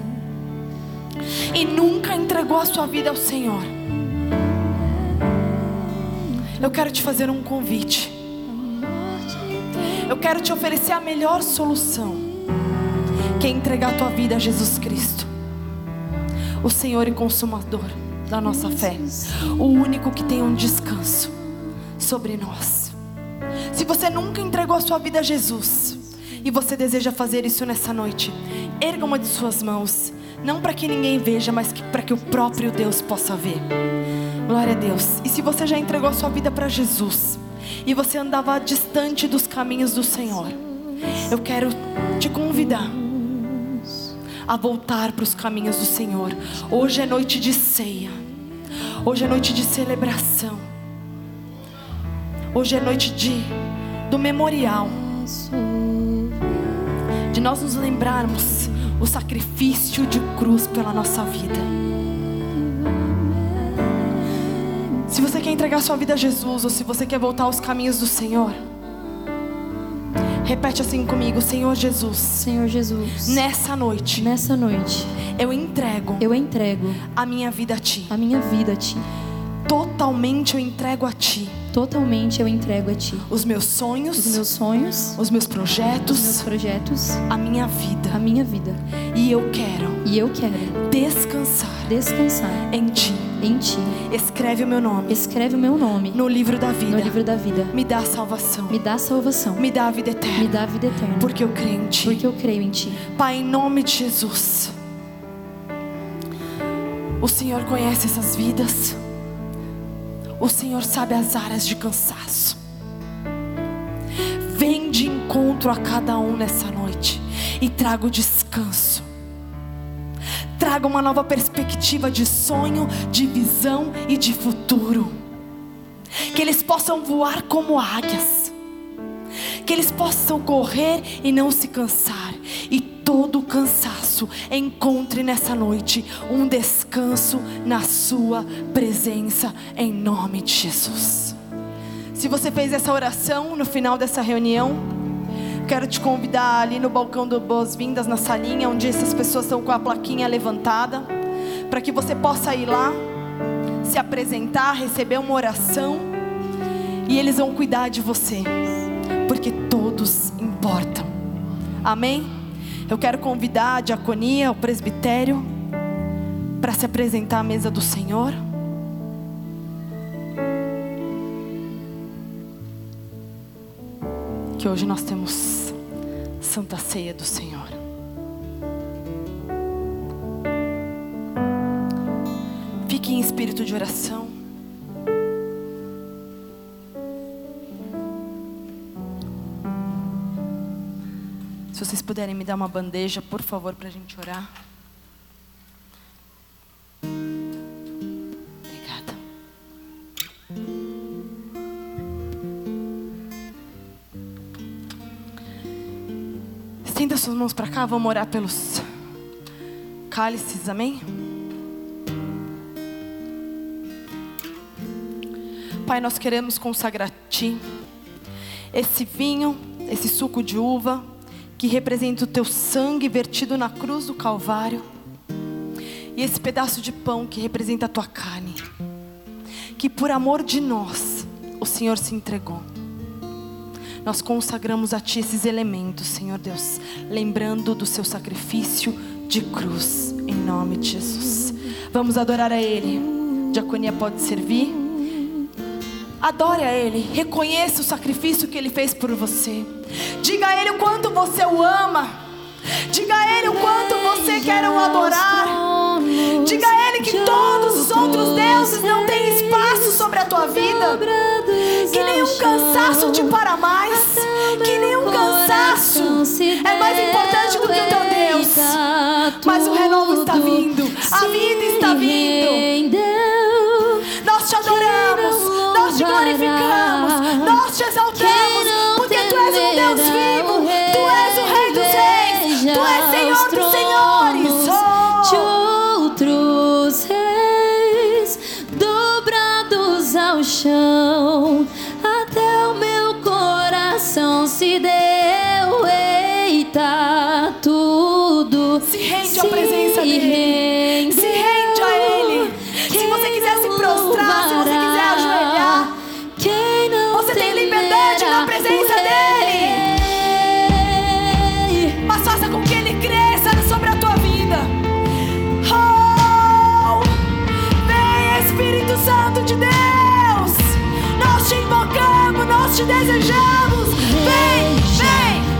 e nunca entregou a sua vida ao Senhor, eu quero te fazer um convite. Eu quero te oferecer a melhor solução, que é entregar a tua vida a Jesus Cristo, o Senhor e consumador da nossa fé, o único que tem um descanso sobre nós. Se você nunca entregou a sua vida a Jesus e você deseja fazer isso nessa noite, erga uma de suas mãos, não para que ninguém veja, mas para que o próprio Deus possa ver. Glória a Deus. E se você já entregou a sua vida para Jesus e você andava distante dos caminhos do Senhor, eu quero te convidar a voltar para os caminhos do Senhor. Hoje é noite de ceia. Hoje é noite de celebração. Hoje é noite de do memorial, de nós nos lembrarmos o sacrifício de cruz pela nossa vida. Se você quer entregar sua vida a Jesus ou se você quer voltar aos caminhos do Senhor, repete assim comigo, Senhor Jesus. Senhor Jesus, Nessa noite, nessa noite eu entrego eu entrego a minha vida a Ti. a minha vida a Ti. Totalmente eu entrego a Ti. Totalmente eu entrego a Ti. Os meus sonhos, Os meus sonhos, os meus os meus projetos, projetos, a minha vida. a minha vida. E eu quero E eu quero descansar descansar em Ti. em Ti. Escreve o meu nome Escreve o meu nome no livro da vida. no livro da vida. Me dá salvação. Me dá salvação. Me dá a vida Me eterna. dá a vida eterna. Porque eu creio em Ti. Porque eu creio em Ti. Pai, em nome de Jesus. O Senhor conhece essas vidas. O Senhor sabe as áreas de cansaço. Vem de encontro a cada um nessa noite e traga o descanso. Traga uma nova perspectiva de sonho, de visão e de futuro. Que eles possam voar como águias que eles possam correr e não se cansar, e todo cansaço encontre nessa noite um descanso na Sua presença, em nome de Jesus. Se você fez essa oração no final dessa reunião, quero te convidar ali no balcão do Boas-Vindas, na salinha, onde essas pessoas estão com a plaquinha levantada, para que você possa ir lá, se apresentar, receber uma oração, e eles vão cuidar de você porque todos importam. Amém? Eu quero convidar a diaconia, o presbitério, para se apresentar à mesa do Senhor. Que hoje nós temos Santa Ceia do Senhor. Fique em espírito de oração. Se vocês puderem me dar uma bandeja, por favor, para a gente orar. Obrigada. Estenda suas mãos para cá, vamos orar pelos cálices, amém? Pai, nós queremos consagrar a Ti esse vinho, esse suco de uva que representa o teu sangue vertido na cruz do Calvário, e esse pedaço de pão que representa a tua carne, que por amor de nós o Senhor se entregou. Nós consagramos a Ti esses elementos, Senhor Deus, lembrando do seu sacrifício de cruz, em nome de Jesus. Vamos adorar a Ele. Diaconia pode servir. Adore a Ele, reconheça o sacrifício que Ele fez por você. Diga a Ele o quanto você o ama. Diga a Ele o quanto você quer o adorar. Diga a Ele que todos os outros deuses não têm espaço sobre a tua vida. Que nenhum cansaço te para mais. Que nenhum cansaço é mais importante do que o teu Deus. Mas o renovo está vindo. A vida está vindo. Nós te adoramos, presença dele. Se rende a Ele. Se você quiser se prostrar, se você quiser ajoelhar, Você tem liberdade na presença Rei. mas faça com que Ele cresça sobre a tua vida. Oh, vem Espírito Santo de Deus. Nós te invocamos, nós te desejamos. Vem,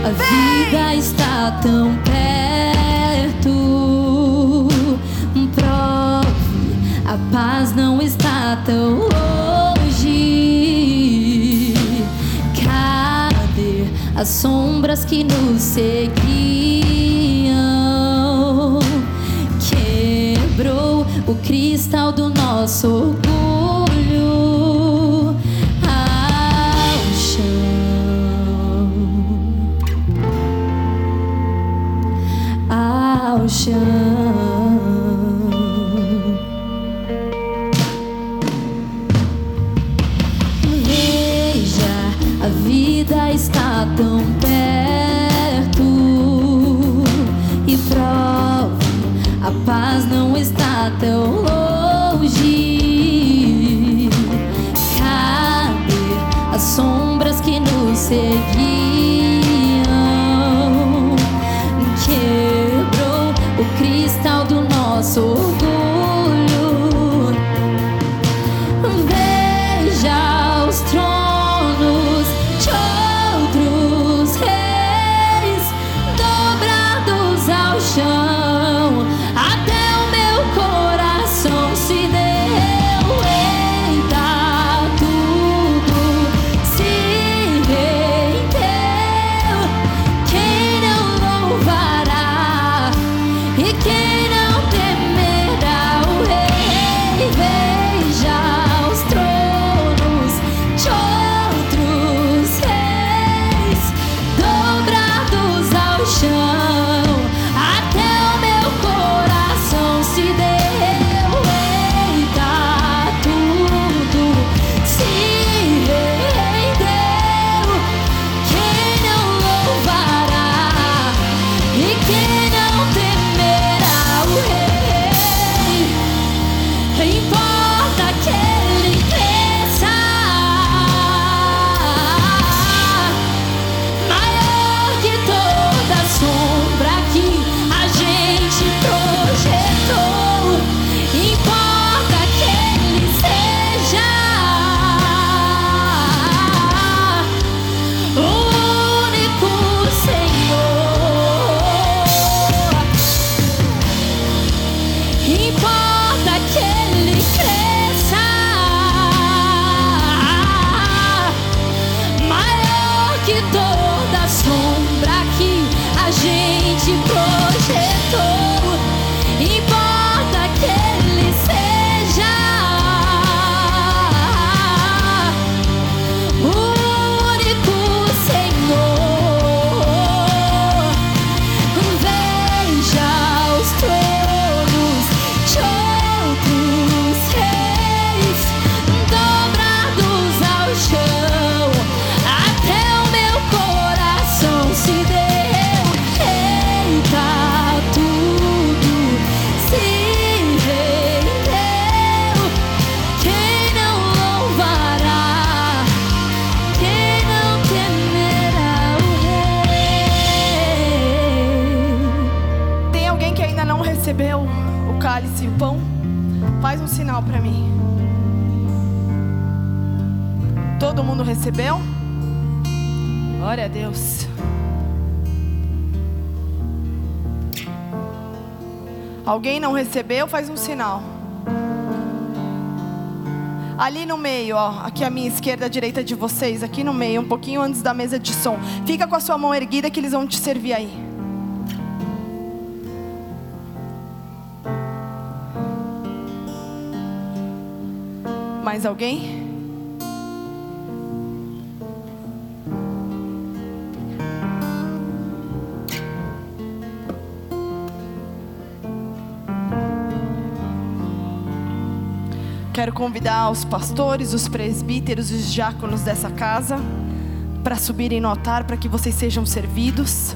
A vem, vem. vida está tão perto. a paz não está tão longe. Cadê as sombras que nos seguiam? Quebrou o cristal do nosso orgulho. ao chão, Ao chão. tão perto e prove a paz não está tão longe. Cadê as sombras que nos seguem. para mim. Todo mundo recebeu? Glória a Deus. Alguém não recebeu? Faz um sinal. Ali no meio, ó, aqui à minha esquerda, à direita de vocês, aqui no meio, um pouquinho antes da mesa de som. Fica com a sua mão erguida que eles vão te servir aí. mais alguém? Quero convidar os pastores, os presbíteros, os diáconos dessa casa para subirem no altar para que vocês sejam servidos.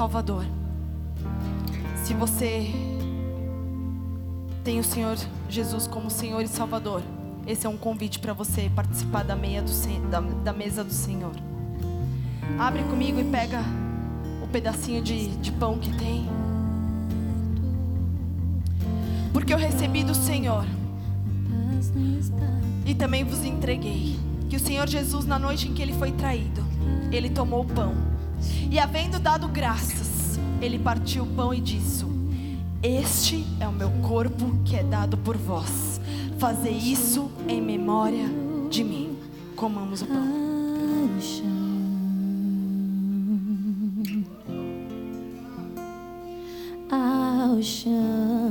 Salvador. Se você tem o Senhor Jesus como Senhor e Salvador, esse é um convite para você participar da, meia do, da, da, mesa do Senhor. Abre comigo e pega o pedacinho de, de pão que tem. Porque eu recebi do Senhor e também vos entreguei. Que o Senhor Jesus, na noite em que ele foi traído, ele tomou o pão e, havendo dado graças, ele partiu o pão e disse: Este é o meu corpo que é dado por vós. Fazer isso em memória de mim. Comamos o pão. Ao chão.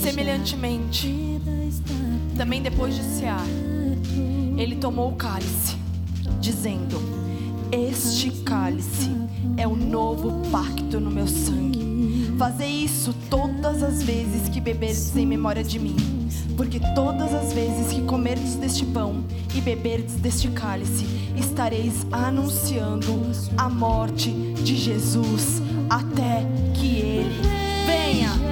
Semelhantemente, também depois de cear, ele tomou o cálice, dizendo: Este cálice é o novo pacto no meu sangue. Fazei isso todas as vezes que beberdes em memória de mim. Porque todas as vezes que comerdes deste pão e beberdes deste cálice, estareis anunciando a morte de Jesus até que ele venha.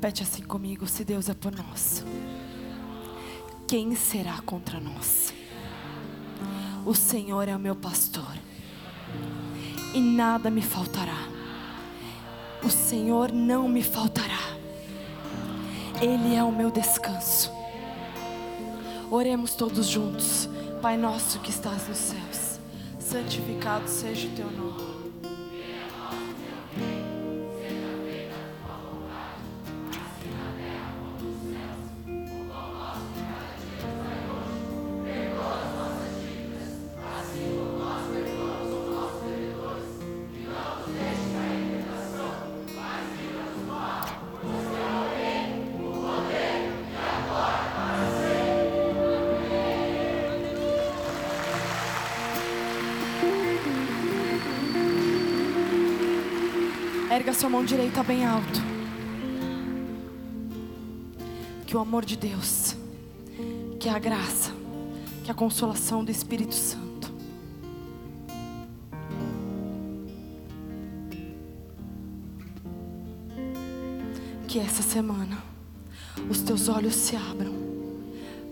Repete assim comigo: se Deus é por nós, quem será contra nós? O Senhor é o meu pastor, e nada me faltará. O Senhor não me faltará, Ele é o meu descanso. Oremos todos juntos, Pai nosso que estás nos céus, santificado seja o teu nome. Mão direita bem alto. Que o amor de Deus, que a graça, que a consolação do Espírito Santo. Que essa semana os teus olhos se abram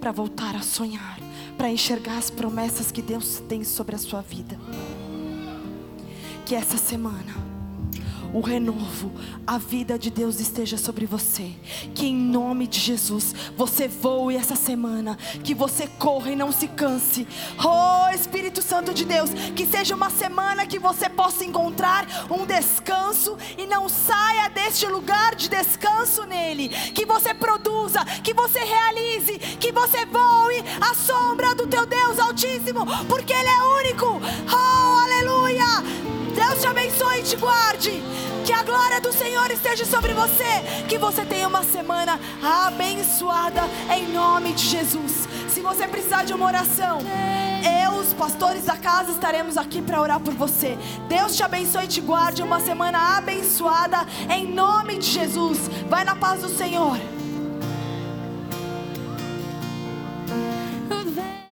para voltar a sonhar, para enxergar as promessas que Deus tem sobre a sua vida. Que essa semana o renovo, a vida de Deus esteja sobre você. Que em nome de Jesus você voe essa semana, que você corra e não se canse. Oh Espírito Santo de Deus, que seja uma semana que você possa encontrar um descanso e não saia deste lugar de descanso nele. Que você produza, que você realize, que você voe à sombra do teu Deus Altíssimo, porque Ele é único. Oh, te guarde. Que a glória do Senhor esteja sobre você. Que você tenha uma semana abençoada em nome de Jesus. Se você precisar de uma oração, eu, os pastores da casa, estaremos aqui para orar por você. Deus te abençoe e te guarde. Uma semana abençoada em nome de Jesus. Vai na paz do Senhor.